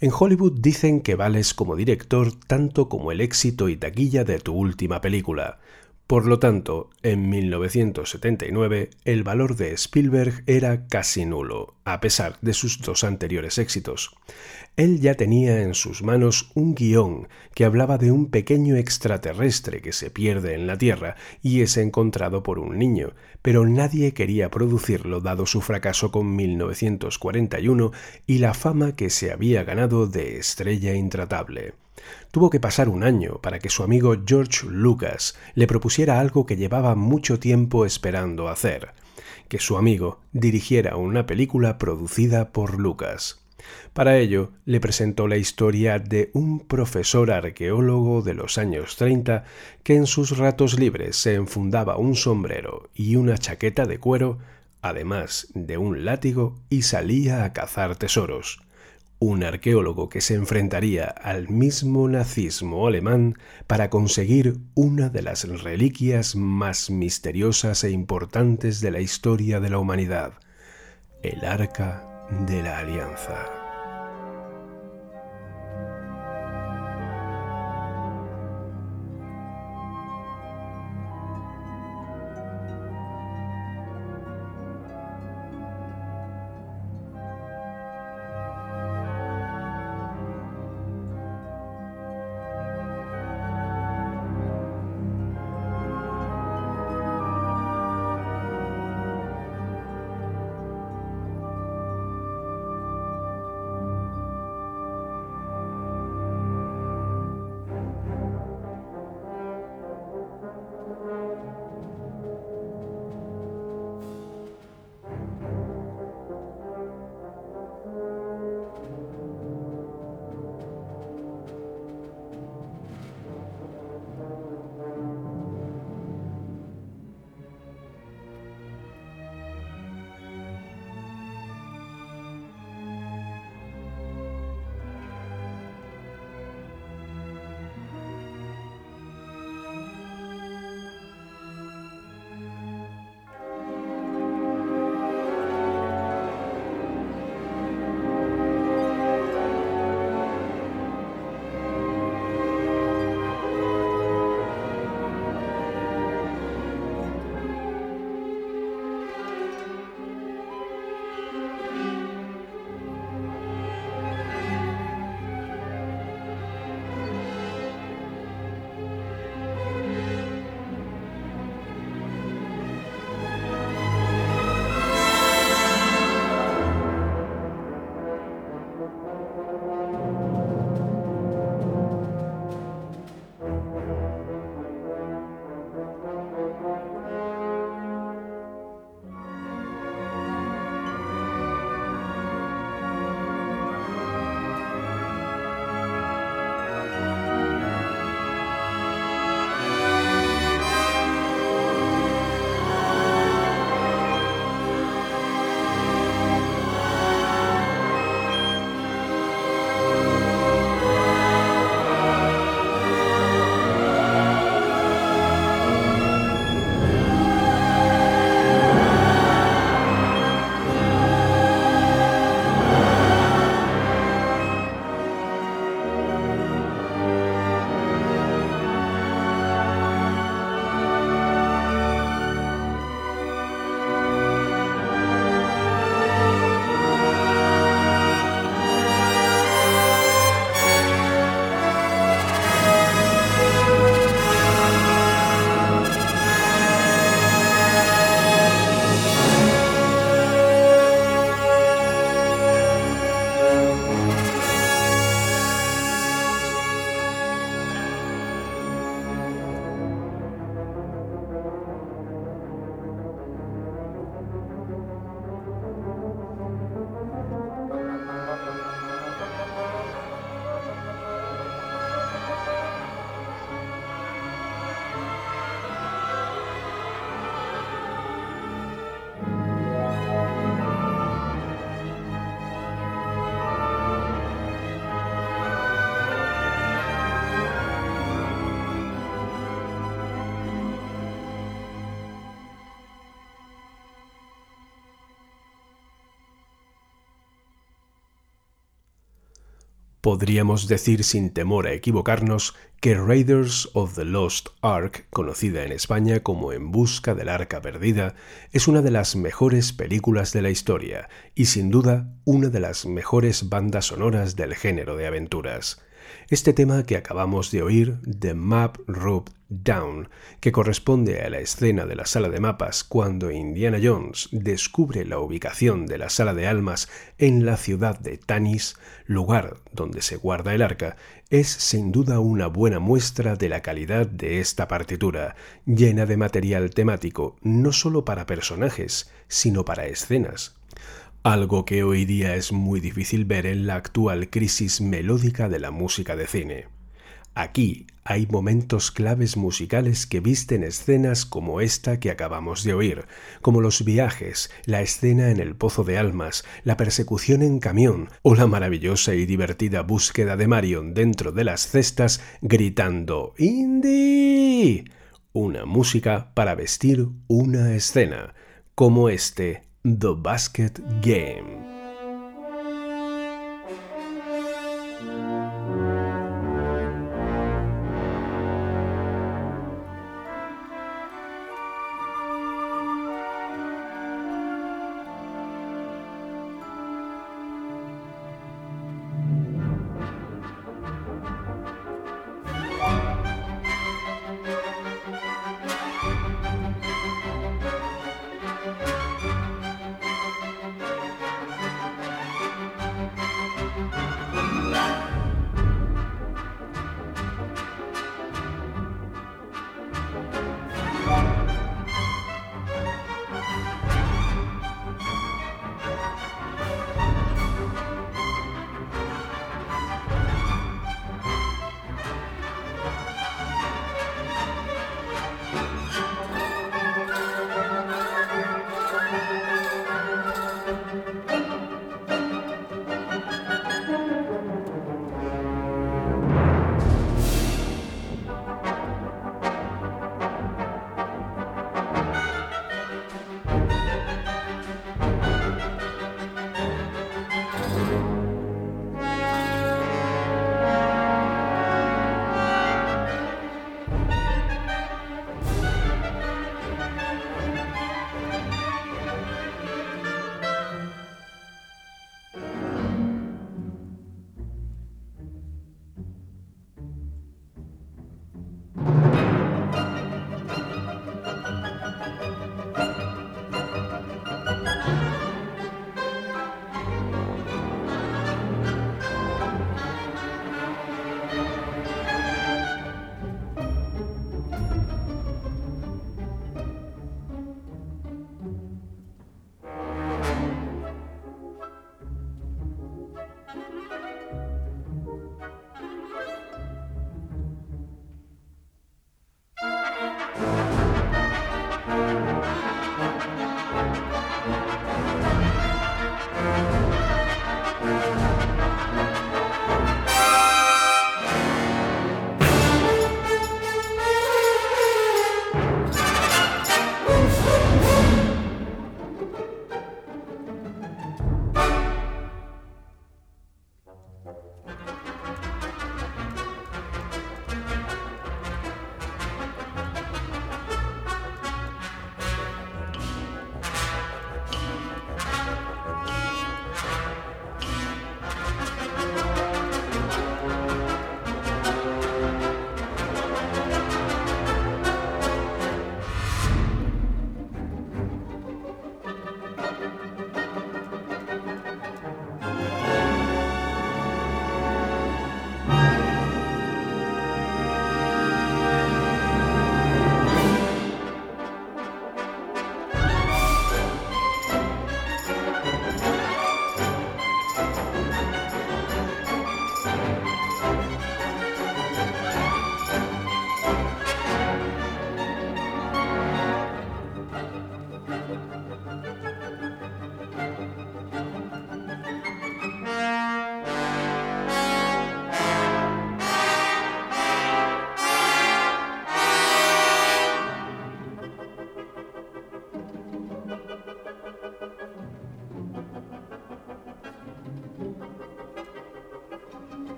En Hollywood dicen que vales como director tanto como el éxito y taquilla de tu última película. Por lo tanto, en 1979 el valor de Spielberg era casi nulo, a pesar de sus dos anteriores éxitos. Él ya tenía en sus manos un guion que hablaba de un pequeño extraterrestre que se pierde en la Tierra y es encontrado por un niño, pero nadie quería producirlo dado su fracaso con 1941 y la fama que se había ganado de estrella intratable. Tuvo que pasar un año para que su amigo George Lucas le propusiera algo que llevaba mucho tiempo esperando hacer, que su amigo dirigiera una película producida por Lucas. Para ello, le presentó la historia de un profesor arqueólogo de los años 30 que en sus ratos libres se enfundaba un sombrero y una chaqueta de cuero, además de un látigo, y salía a cazar tesoros. Un arqueólogo que se enfrentaría al mismo nazismo alemán para conseguir una de las reliquias más misteriosas e importantes de la historia de la humanidad, el Arca de la Alianza. Podríamos decir sin temor a equivocarnos que Raiders of the Lost Ark, conocida en España como En Busca del Arca Perdida, es una de las mejores películas de la historia y sin duda una de las mejores bandas sonoras del género de aventuras. Este tema que acabamos de oír, The Map Rope Down, que corresponde a la escena de la sala de mapas cuando Indiana Jones descubre la ubicación de la sala de almas en la ciudad de Tanis, lugar donde se guarda el arca, es sin duda una buena muestra de la calidad de esta partitura, llena de material temático no solo para personajes, sino para escenas algo que hoy día es muy difícil ver en la actual crisis melódica de la música de cine. Aquí hay momentos claves musicales que visten escenas como esta que acabamos de oír, como los viajes, la escena en el Pozo de Almas, la persecución en camión o la maravillosa y divertida búsqueda de Marion dentro de las cestas gritando ¡Indy! Una música para vestir una escena, como este The Basket Game.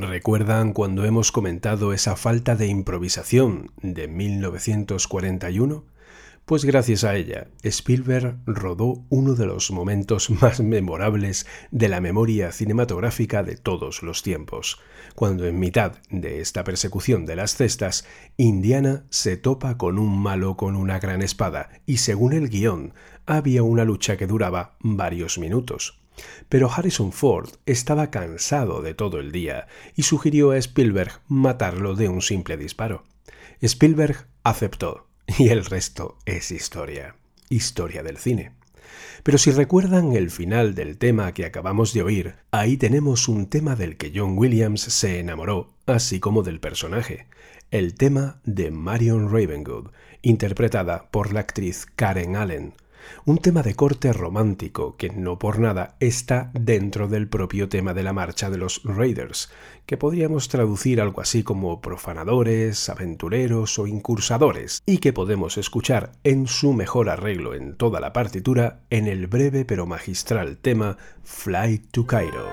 ¿Recuerdan cuando hemos comentado esa falta de improvisación de 1941? Pues gracias a ella, Spielberg rodó uno de los momentos más memorables de la memoria cinematográfica de todos los tiempos, cuando en mitad de esta persecución de las cestas, Indiana se topa con un malo con una gran espada y según el guion, había una lucha que duraba varios minutos. Pero Harrison Ford estaba cansado de todo el día y sugirió a Spielberg matarlo de un simple disparo. Spielberg aceptó y el resto es historia, historia del cine. Pero si recuerdan el final del tema que acabamos de oír, ahí tenemos un tema del que John Williams se enamoró, así como del personaje, el tema de Marion Ravengood, interpretada por la actriz Karen Allen, un tema de corte romántico que no por nada está dentro del propio tema de la marcha de los Raiders, que podríamos traducir algo así como profanadores, aventureros o incursadores, y que podemos escuchar en su mejor arreglo en toda la partitura en el breve pero magistral tema Flight to Cairo.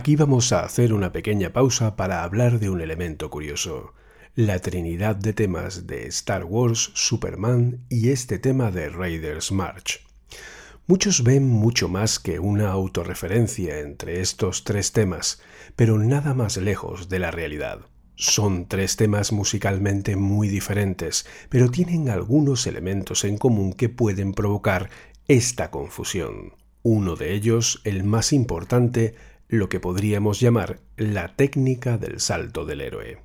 Aquí vamos a hacer una pequeña pausa para hablar de un elemento curioso, la trinidad de temas de Star Wars, Superman y este tema de Raiders March. Muchos ven mucho más que una autorreferencia entre estos tres temas, pero nada más lejos de la realidad. Son tres temas musicalmente muy diferentes, pero tienen algunos elementos en común que pueden provocar esta confusión. Uno de ellos, el más importante, lo que podríamos llamar la técnica del salto del héroe.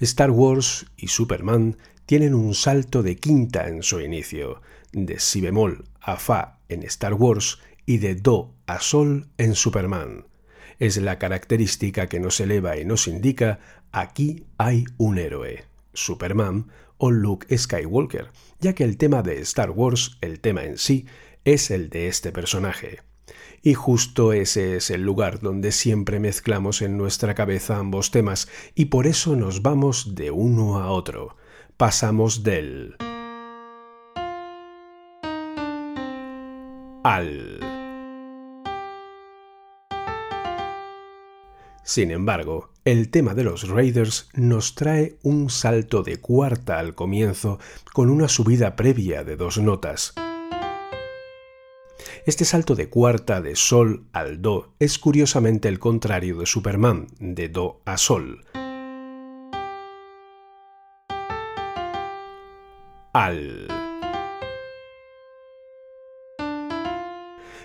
Star Wars y Superman tienen un salto de quinta en su inicio, de si bemol a fa en Star Wars y de do a sol en Superman. Es la característica que nos eleva y nos indica aquí hay un héroe, Superman o Luke Skywalker, ya que el tema de Star Wars, el tema en sí, es el de este personaje. Y justo ese es el lugar donde siempre mezclamos en nuestra cabeza ambos temas y por eso nos vamos de uno a otro. Pasamos del... al... Sin embargo, el tema de los Raiders nos trae un salto de cuarta al comienzo con una subida previa de dos notas. Este salto de cuarta de sol al do es curiosamente el contrario de Superman, de do a sol. Al.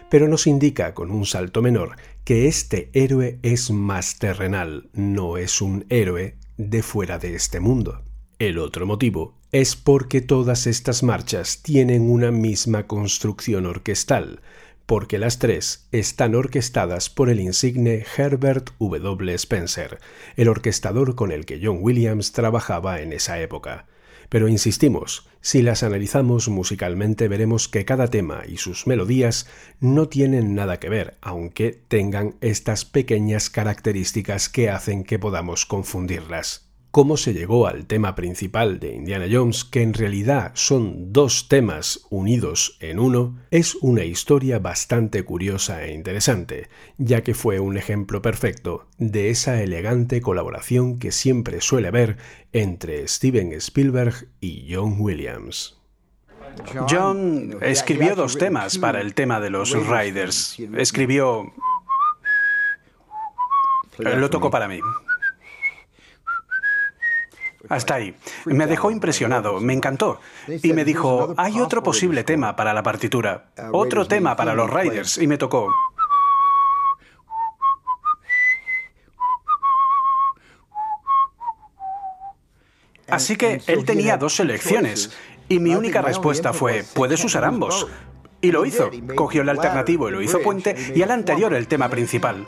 Pero nos indica con un salto menor que este héroe es más terrenal, no es un héroe de fuera de este mundo. El otro motivo es porque todas estas marchas tienen una misma construcción orquestal, porque las tres están orquestadas por el insigne Herbert W. Spencer, el orquestador con el que John Williams trabajaba en esa época. Pero insistimos, si las analizamos musicalmente veremos que cada tema y sus melodías no tienen nada que ver, aunque tengan estas pequeñas características que hacen que podamos confundirlas. Cómo se llegó al tema principal de Indiana Jones, que en realidad son dos temas unidos en uno, es una historia bastante curiosa e interesante, ya que fue un ejemplo perfecto de esa elegante colaboración que siempre suele haber entre Steven Spielberg y John Williams. John escribió dos temas para el tema de los Riders. Escribió... Lo tocó para mí. Hasta ahí. Me dejó impresionado, me encantó. Y me dijo, hay otro posible tema para la partitura, otro tema para los Riders, y me tocó. Así que él tenía dos selecciones, y mi única respuesta fue, puedes usar ambos. Y lo hizo. Cogió el alternativo y lo hizo puente, y el anterior el tema principal.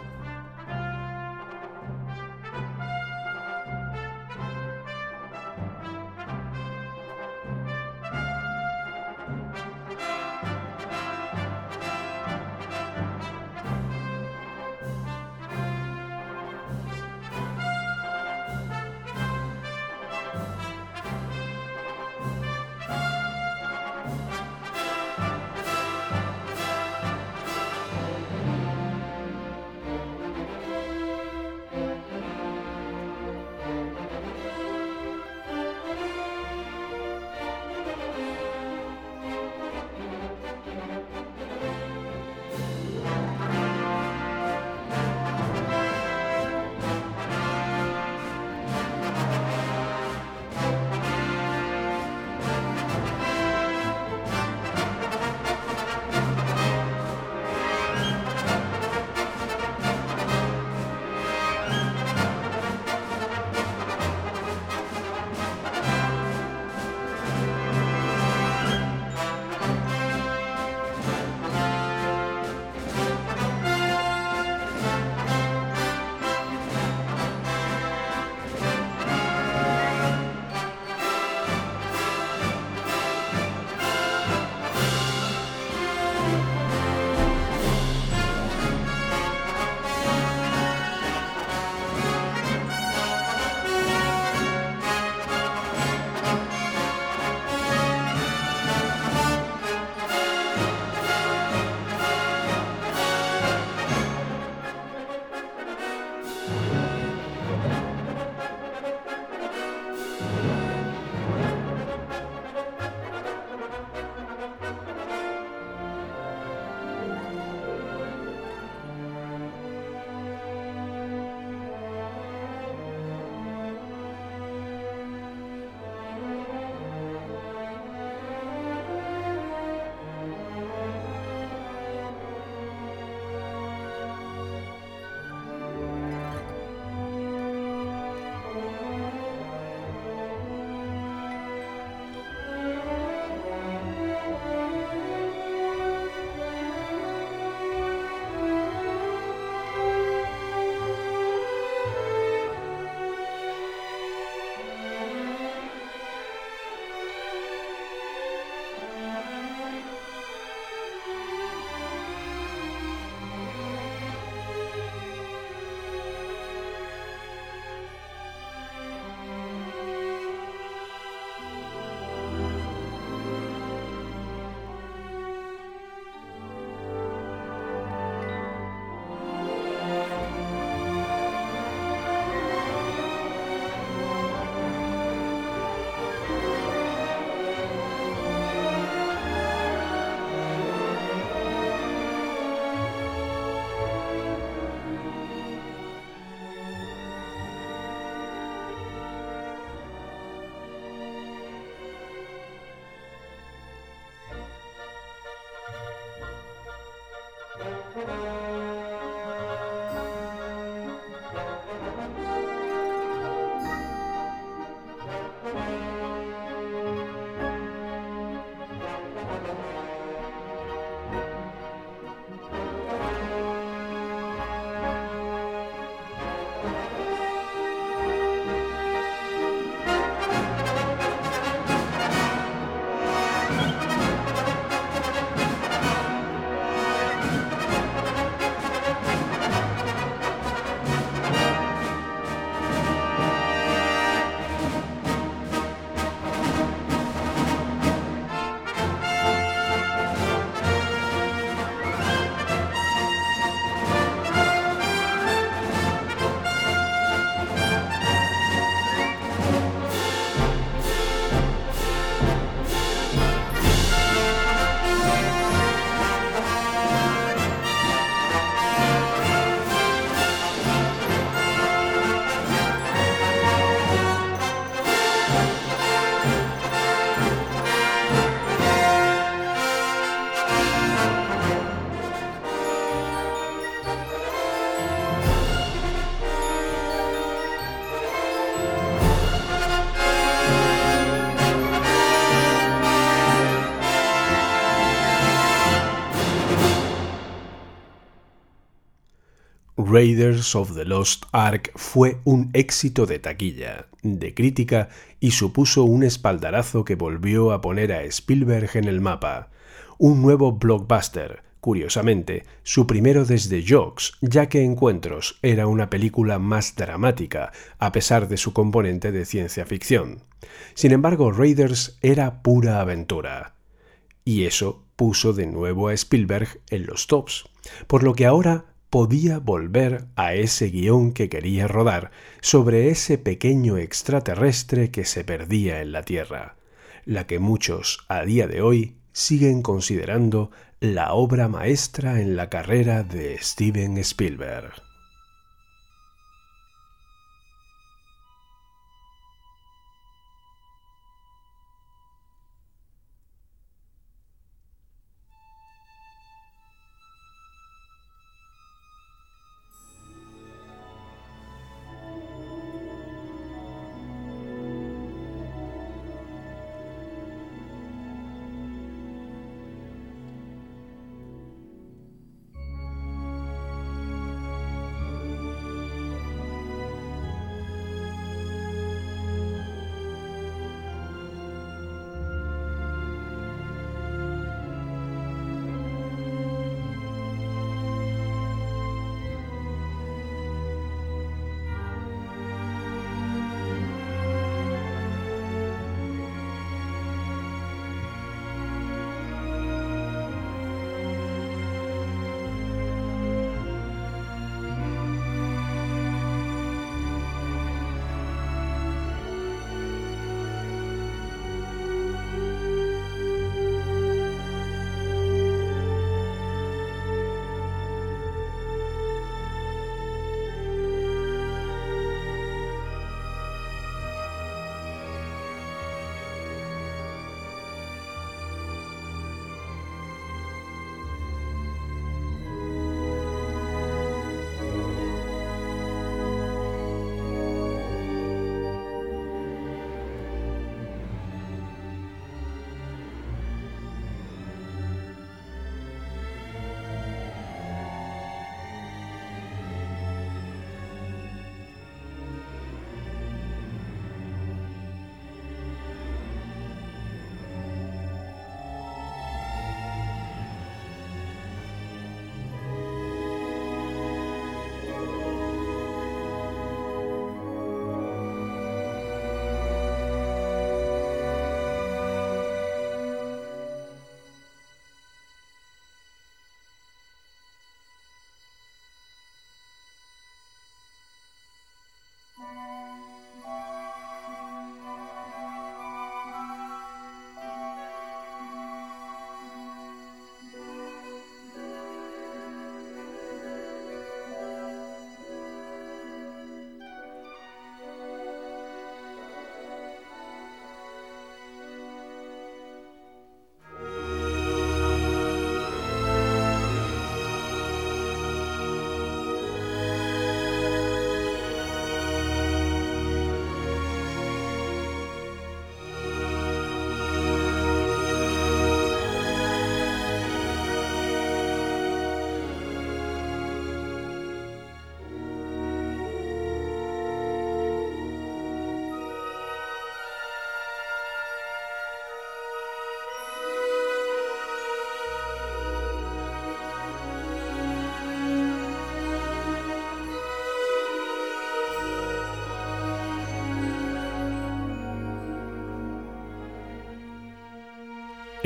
Raiders of the Lost Ark fue un éxito de taquilla, de crítica y supuso un espaldarazo que volvió a poner a Spielberg en el mapa. Un nuevo blockbuster, curiosamente, su primero desde Jokes, ya que Encuentros era una película más dramática, a pesar de su componente de ciencia ficción. Sin embargo, Raiders era pura aventura. Y eso puso de nuevo a Spielberg en los tops, por lo que ahora podía volver a ese guion que quería rodar sobre ese pequeño extraterrestre que se perdía en la Tierra, la que muchos a día de hoy siguen considerando la obra maestra en la carrera de Steven Spielberg.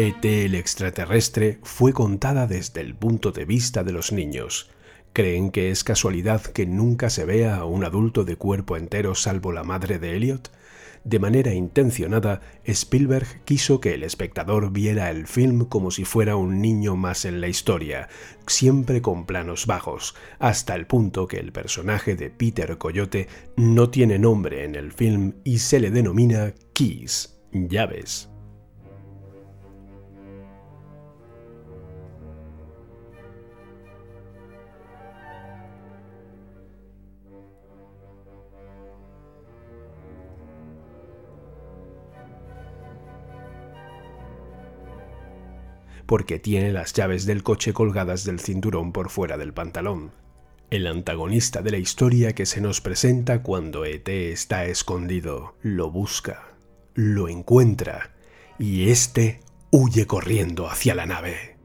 ET el extraterrestre fue contada desde el punto de vista de los niños. ¿Creen que es casualidad que nunca se vea a un adulto de cuerpo entero salvo la madre de Elliot? De manera intencionada, Spielberg quiso que el espectador viera el film como si fuera un niño más en la historia, siempre con planos bajos, hasta el punto que el personaje de Peter Coyote no tiene nombre en el film y se le denomina Keys, llaves. Porque tiene las llaves del coche colgadas del cinturón por fuera del pantalón. el antagonista de la historia que se nos presenta cuando ET está escondido, lo busca, lo encuentra y éste huye corriendo hacia la nave.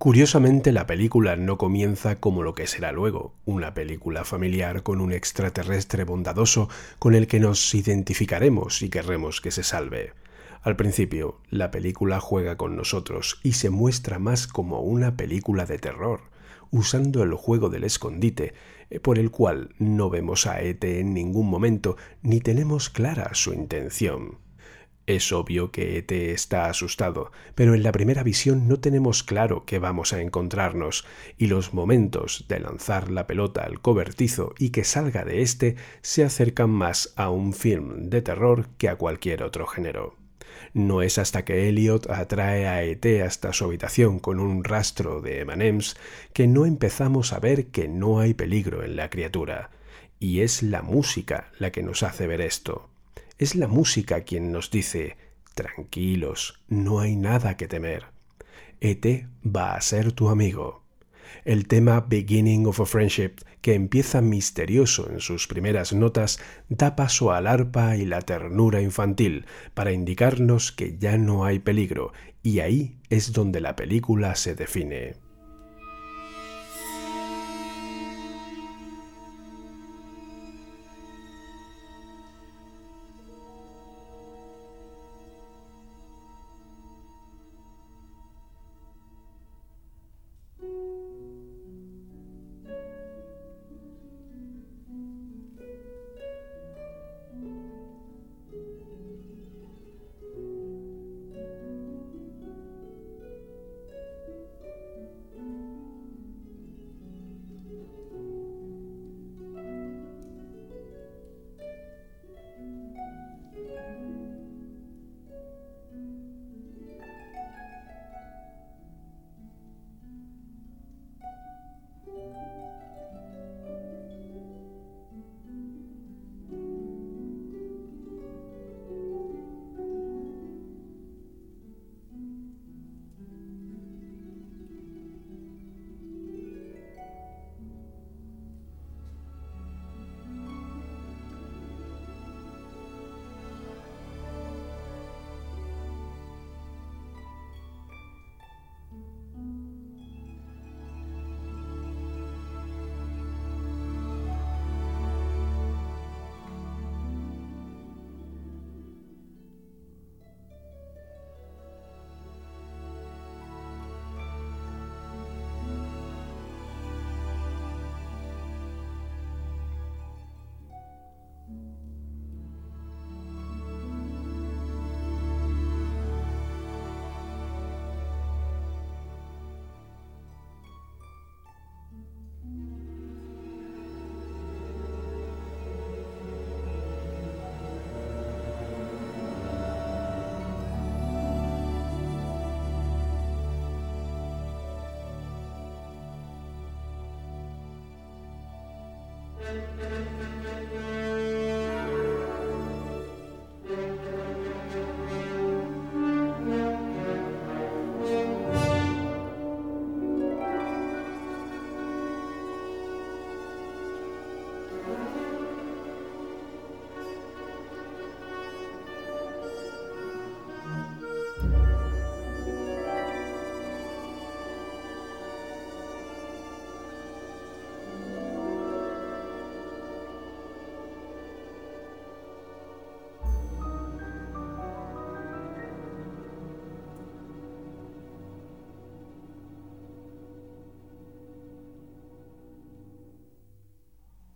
Curiosamente, la película no comienza como lo que será luego, una película familiar con un extraterrestre bondadoso con el que nos identificaremos y querremos que se salve. Al principio, la película juega con nosotros y se muestra más como una película de terror, usando el juego del escondite, eh, por el cual no vemos a ET en ningún momento ni tenemos clara su intención. Es obvio que ET está asustado, pero en la primera visión no tenemos claro qué vamos a encontrarnos, y los momentos de lanzar la pelota al cobertizo y que salga de éste se acercan más a un film de terror que a cualquier otro género. No es hasta que Elliot atrae a ET hasta su habitación con un rastro de emanems que no empezamos a ver que no hay peligro en la criatura. Y es la música la que nos hace ver esto. Es la música quien nos dice, tranquilos, no hay nada que temer. ET va a ser tu amigo. El tema Beginning of a Friendship, que empieza misterioso en sus primeras notas, da paso al arpa y la ternura infantil para indicarnos que ya no hay peligro, y ahí es donde la película se define.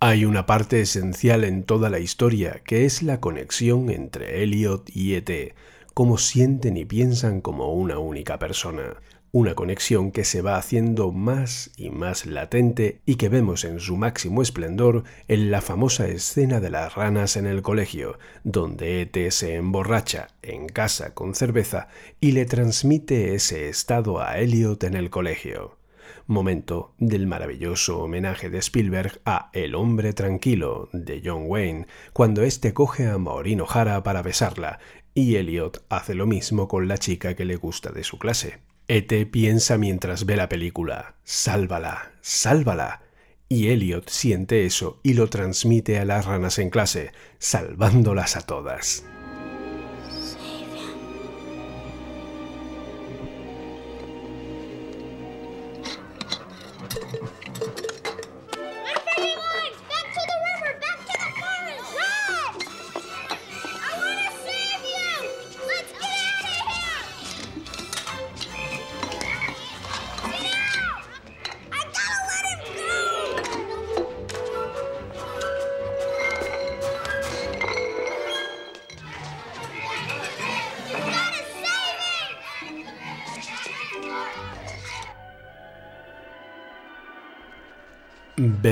Hay una parte esencial en toda la historia que es la conexión entre Elliot y ET, cómo sienten y piensan como una única persona. Una conexión que se va haciendo más y más latente y que vemos en su máximo esplendor en la famosa escena de las ranas en el colegio, donde ET se emborracha en casa con cerveza y le transmite ese estado a Elliot en el colegio momento del maravilloso homenaje de Spielberg a El hombre tranquilo de John Wayne, cuando éste coge a Maureen O'Hara para besarla, y Elliot hace lo mismo con la chica que le gusta de su clase. Ete piensa mientras ve la película, sálvala, sálvala. Y Elliot siente eso y lo transmite a las ranas en clase, salvándolas a todas.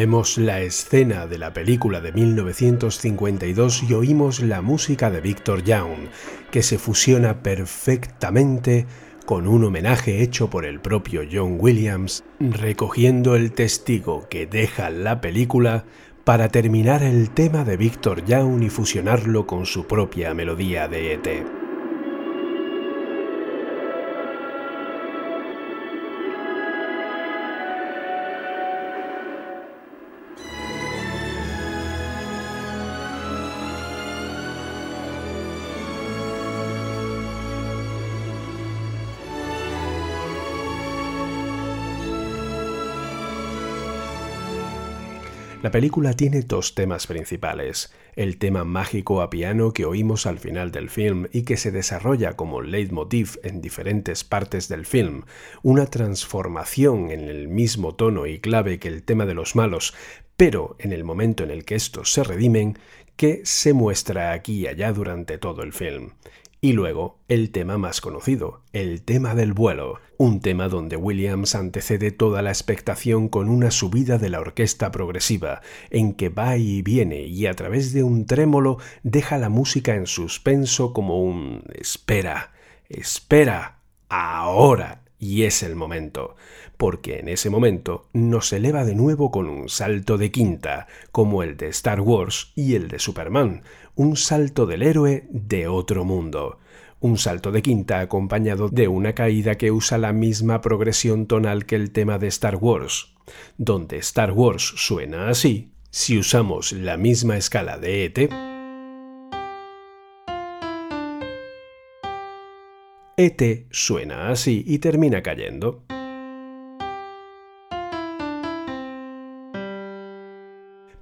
Vemos la escena de la película de 1952 y oímos la música de Victor Young, que se fusiona perfectamente con un homenaje hecho por el propio John Williams, recogiendo el testigo que deja la película para terminar el tema de Victor Young y fusionarlo con su propia melodía de ET. Película tiene dos temas principales, el tema mágico a piano que oímos al final del film y que se desarrolla como leitmotiv en diferentes partes del film, una transformación en el mismo tono y clave que el tema de los malos, pero en el momento en el que estos se redimen, que se muestra aquí y allá durante todo el film. Y luego, el tema más conocido, el tema del vuelo, un tema donde Williams antecede toda la expectación con una subida de la orquesta progresiva, en que va y viene y a través de un trémolo deja la música en suspenso como un espera, espera, ahora, y es el momento, porque en ese momento nos eleva de nuevo con un salto de quinta, como el de Star Wars y el de Superman, un salto del héroe de otro mundo. Un salto de quinta acompañado de una caída que usa la misma progresión tonal que el tema de Star Wars, donde Star Wars suena así, si usamos la misma escala de ET, ET suena así y termina cayendo.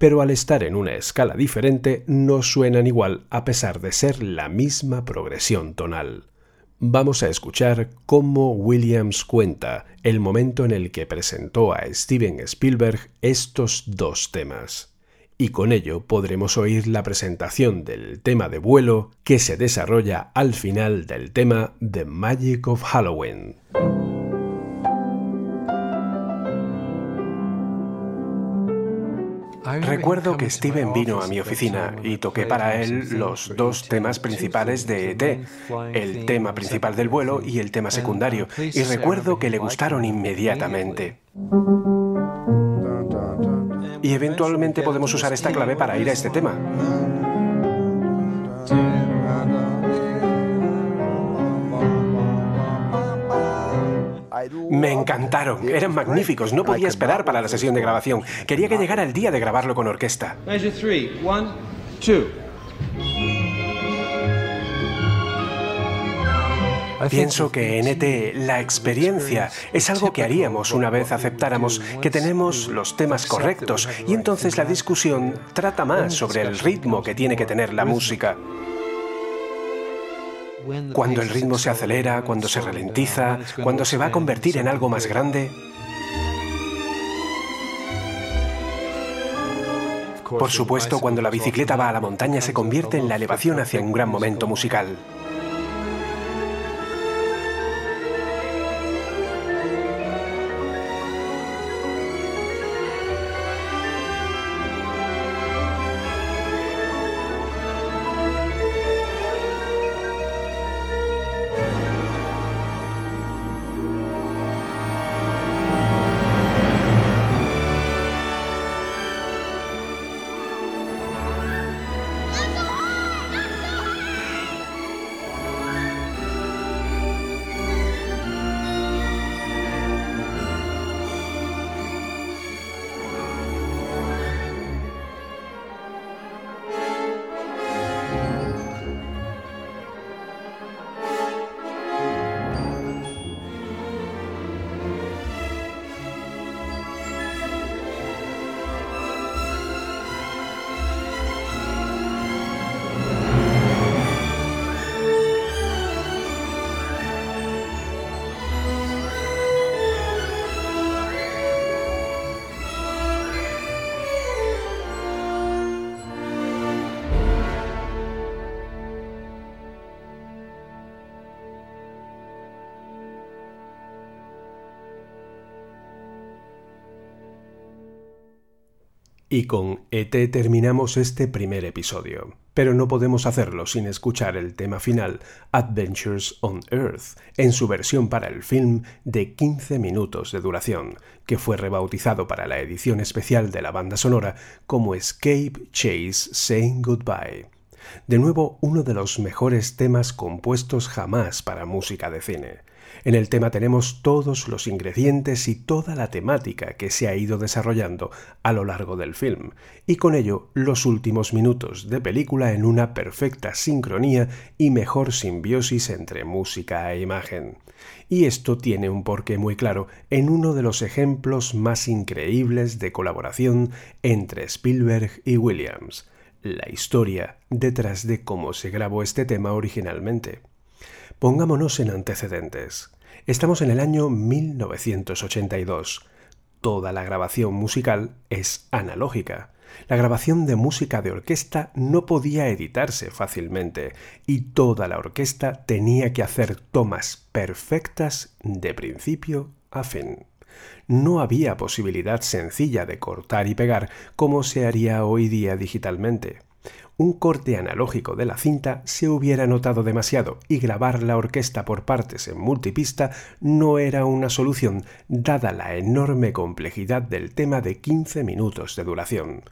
pero al estar en una escala diferente no suenan igual a pesar de ser la misma progresión tonal. Vamos a escuchar cómo Williams cuenta el momento en el que presentó a Steven Spielberg estos dos temas. Y con ello podremos oír la presentación del tema de vuelo que se desarrolla al final del tema The Magic of Halloween. Recuerdo que Steven vino a mi oficina y toqué para él los dos temas principales de ET, el tema principal del vuelo y el tema secundario, y recuerdo que le gustaron inmediatamente. Y eventualmente podemos usar esta clave para ir a este tema. Me encantaron, eran magníficos, no podía esperar para la sesión de grabación. Quería que llegara el día de grabarlo con orquesta. Pienso que en ET la experiencia es algo que haríamos una vez aceptáramos que tenemos los temas correctos y entonces la discusión trata más sobre el ritmo que tiene que tener la música. Cuando el ritmo se acelera, cuando se ralentiza, cuando se va a convertir en algo más grande. Por supuesto, cuando la bicicleta va a la montaña se convierte en la elevación hacia un gran momento musical. Y con ET terminamos este primer episodio. Pero no podemos hacerlo sin escuchar el tema final, Adventures on Earth, en su versión para el film de 15 minutos de duración, que fue rebautizado para la edición especial de la banda sonora como Escape Chase Saying Goodbye. De nuevo, uno de los mejores temas compuestos jamás para música de cine. En el tema tenemos todos los ingredientes y toda la temática que se ha ido desarrollando a lo largo del film, y con ello los últimos minutos de película en una perfecta sincronía y mejor simbiosis entre música e imagen. Y esto tiene un porqué muy claro en uno de los ejemplos más increíbles de colaboración entre Spielberg y Williams, la historia detrás de cómo se grabó este tema originalmente. Pongámonos en antecedentes. Estamos en el año 1982. Toda la grabación musical es analógica. La grabación de música de orquesta no podía editarse fácilmente y toda la orquesta tenía que hacer tomas perfectas de principio a fin. No había posibilidad sencilla de cortar y pegar como se haría hoy día digitalmente un corte analógico de la cinta se hubiera notado demasiado y grabar la orquesta por partes en multipista no era una solución dada la enorme complejidad del tema de 15 minutos de duración.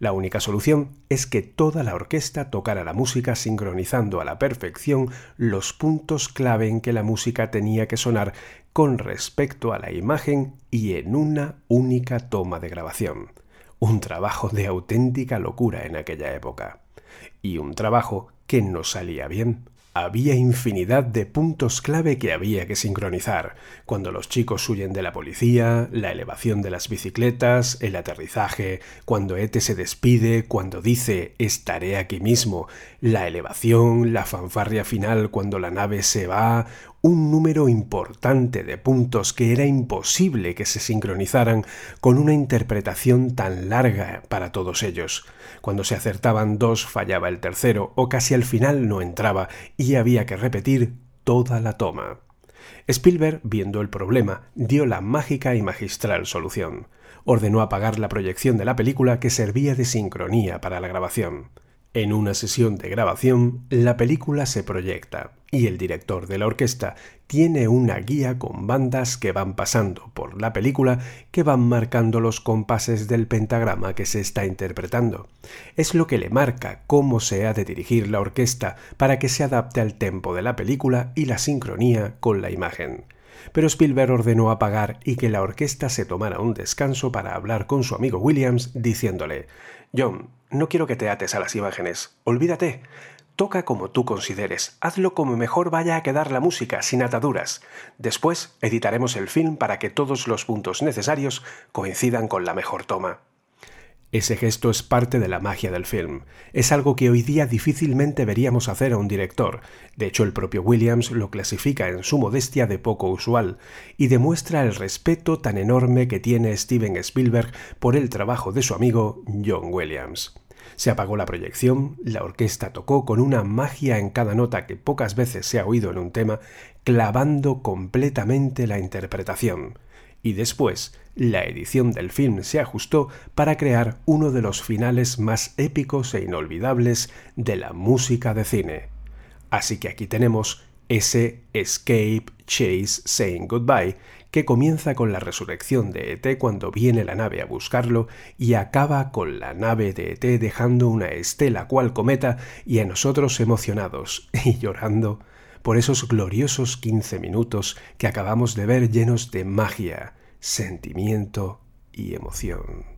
La única solución es que toda la orquesta tocara la música sincronizando a la perfección los puntos clave en que la música tenía que sonar con respecto a la imagen y en una única toma de grabación. Un trabajo de auténtica locura en aquella época y un trabajo que no salía bien. Había infinidad de puntos clave que había que sincronizar. Cuando los chicos huyen de la policía, la elevación de las bicicletas, el aterrizaje, cuando Ete se despide, cuando dice estaré aquí mismo, la elevación, la fanfarria final cuando la nave se va, un número importante de puntos que era imposible que se sincronizaran con una interpretación tan larga para todos ellos. Cuando se acertaban dos fallaba el tercero o casi al final no entraba y había que repetir toda la toma. Spielberg, viendo el problema, dio la mágica y magistral solución. Ordenó apagar la proyección de la película que servía de sincronía para la grabación. En una sesión de grabación, la película se proyecta, y el director de la orquesta tiene una guía con bandas que van pasando por la película que van marcando los compases del pentagrama que se está interpretando. Es lo que le marca cómo se ha de dirigir la orquesta para que se adapte al tempo de la película y la sincronía con la imagen. Pero Spielberg ordenó apagar y que la orquesta se tomara un descanso para hablar con su amigo Williams, diciéndole John, no quiero que te ates a las imágenes, olvídate. Toca como tú consideres, hazlo como mejor vaya a quedar la música, sin ataduras. Después editaremos el film para que todos los puntos necesarios coincidan con la mejor toma. Ese gesto es parte de la magia del film. Es algo que hoy día difícilmente veríamos hacer a un director. De hecho, el propio Williams lo clasifica en su modestia de poco usual y demuestra el respeto tan enorme que tiene Steven Spielberg por el trabajo de su amigo John Williams. Se apagó la proyección, la orquesta tocó con una magia en cada nota que pocas veces se ha oído en un tema, clavando completamente la interpretación. Y después, la edición del film se ajustó para crear uno de los finales más épicos e inolvidables de la música de cine. Así que aquí tenemos ese Escape Chase Saying Goodbye, que comienza con la resurrección de ET cuando viene la nave a buscarlo y acaba con la nave de ET dejando una estela cual cometa y a nosotros emocionados y llorando por esos gloriosos 15 minutos que acabamos de ver llenos de magia, sentimiento y emoción.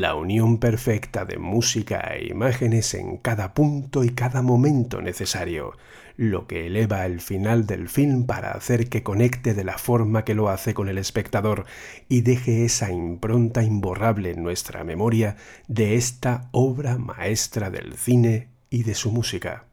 La unión perfecta de música e imágenes en cada punto y cada momento necesario, lo que eleva el final del film para hacer que conecte de la forma que lo hace con el espectador y deje esa impronta imborrable en nuestra memoria de esta obra maestra del cine y de su música.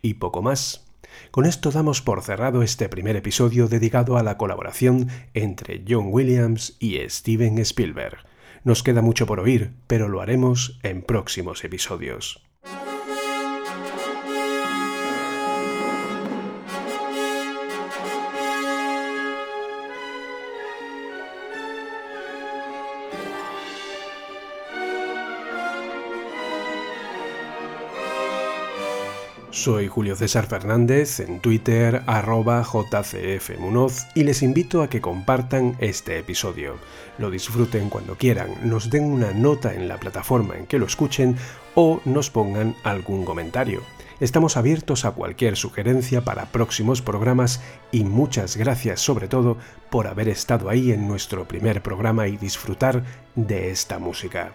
Y poco más. Con esto damos por cerrado este primer episodio dedicado a la colaboración entre John Williams y Steven Spielberg. Nos queda mucho por oír, pero lo haremos en próximos episodios. Soy Julio César Fernández en Twitter arroba jcfmunoz y les invito a que compartan este episodio. Lo disfruten cuando quieran, nos den una nota en la plataforma en que lo escuchen o nos pongan algún comentario. Estamos abiertos a cualquier sugerencia para próximos programas y muchas gracias sobre todo por haber estado ahí en nuestro primer programa y disfrutar de esta música.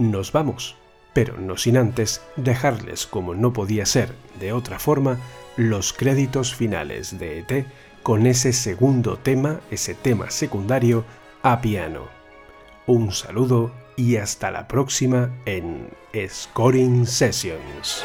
Nos vamos pero no sin antes dejarles, como no podía ser de otra forma, los créditos finales de ET con ese segundo tema, ese tema secundario, a piano. Un saludo y hasta la próxima en Scoring Sessions.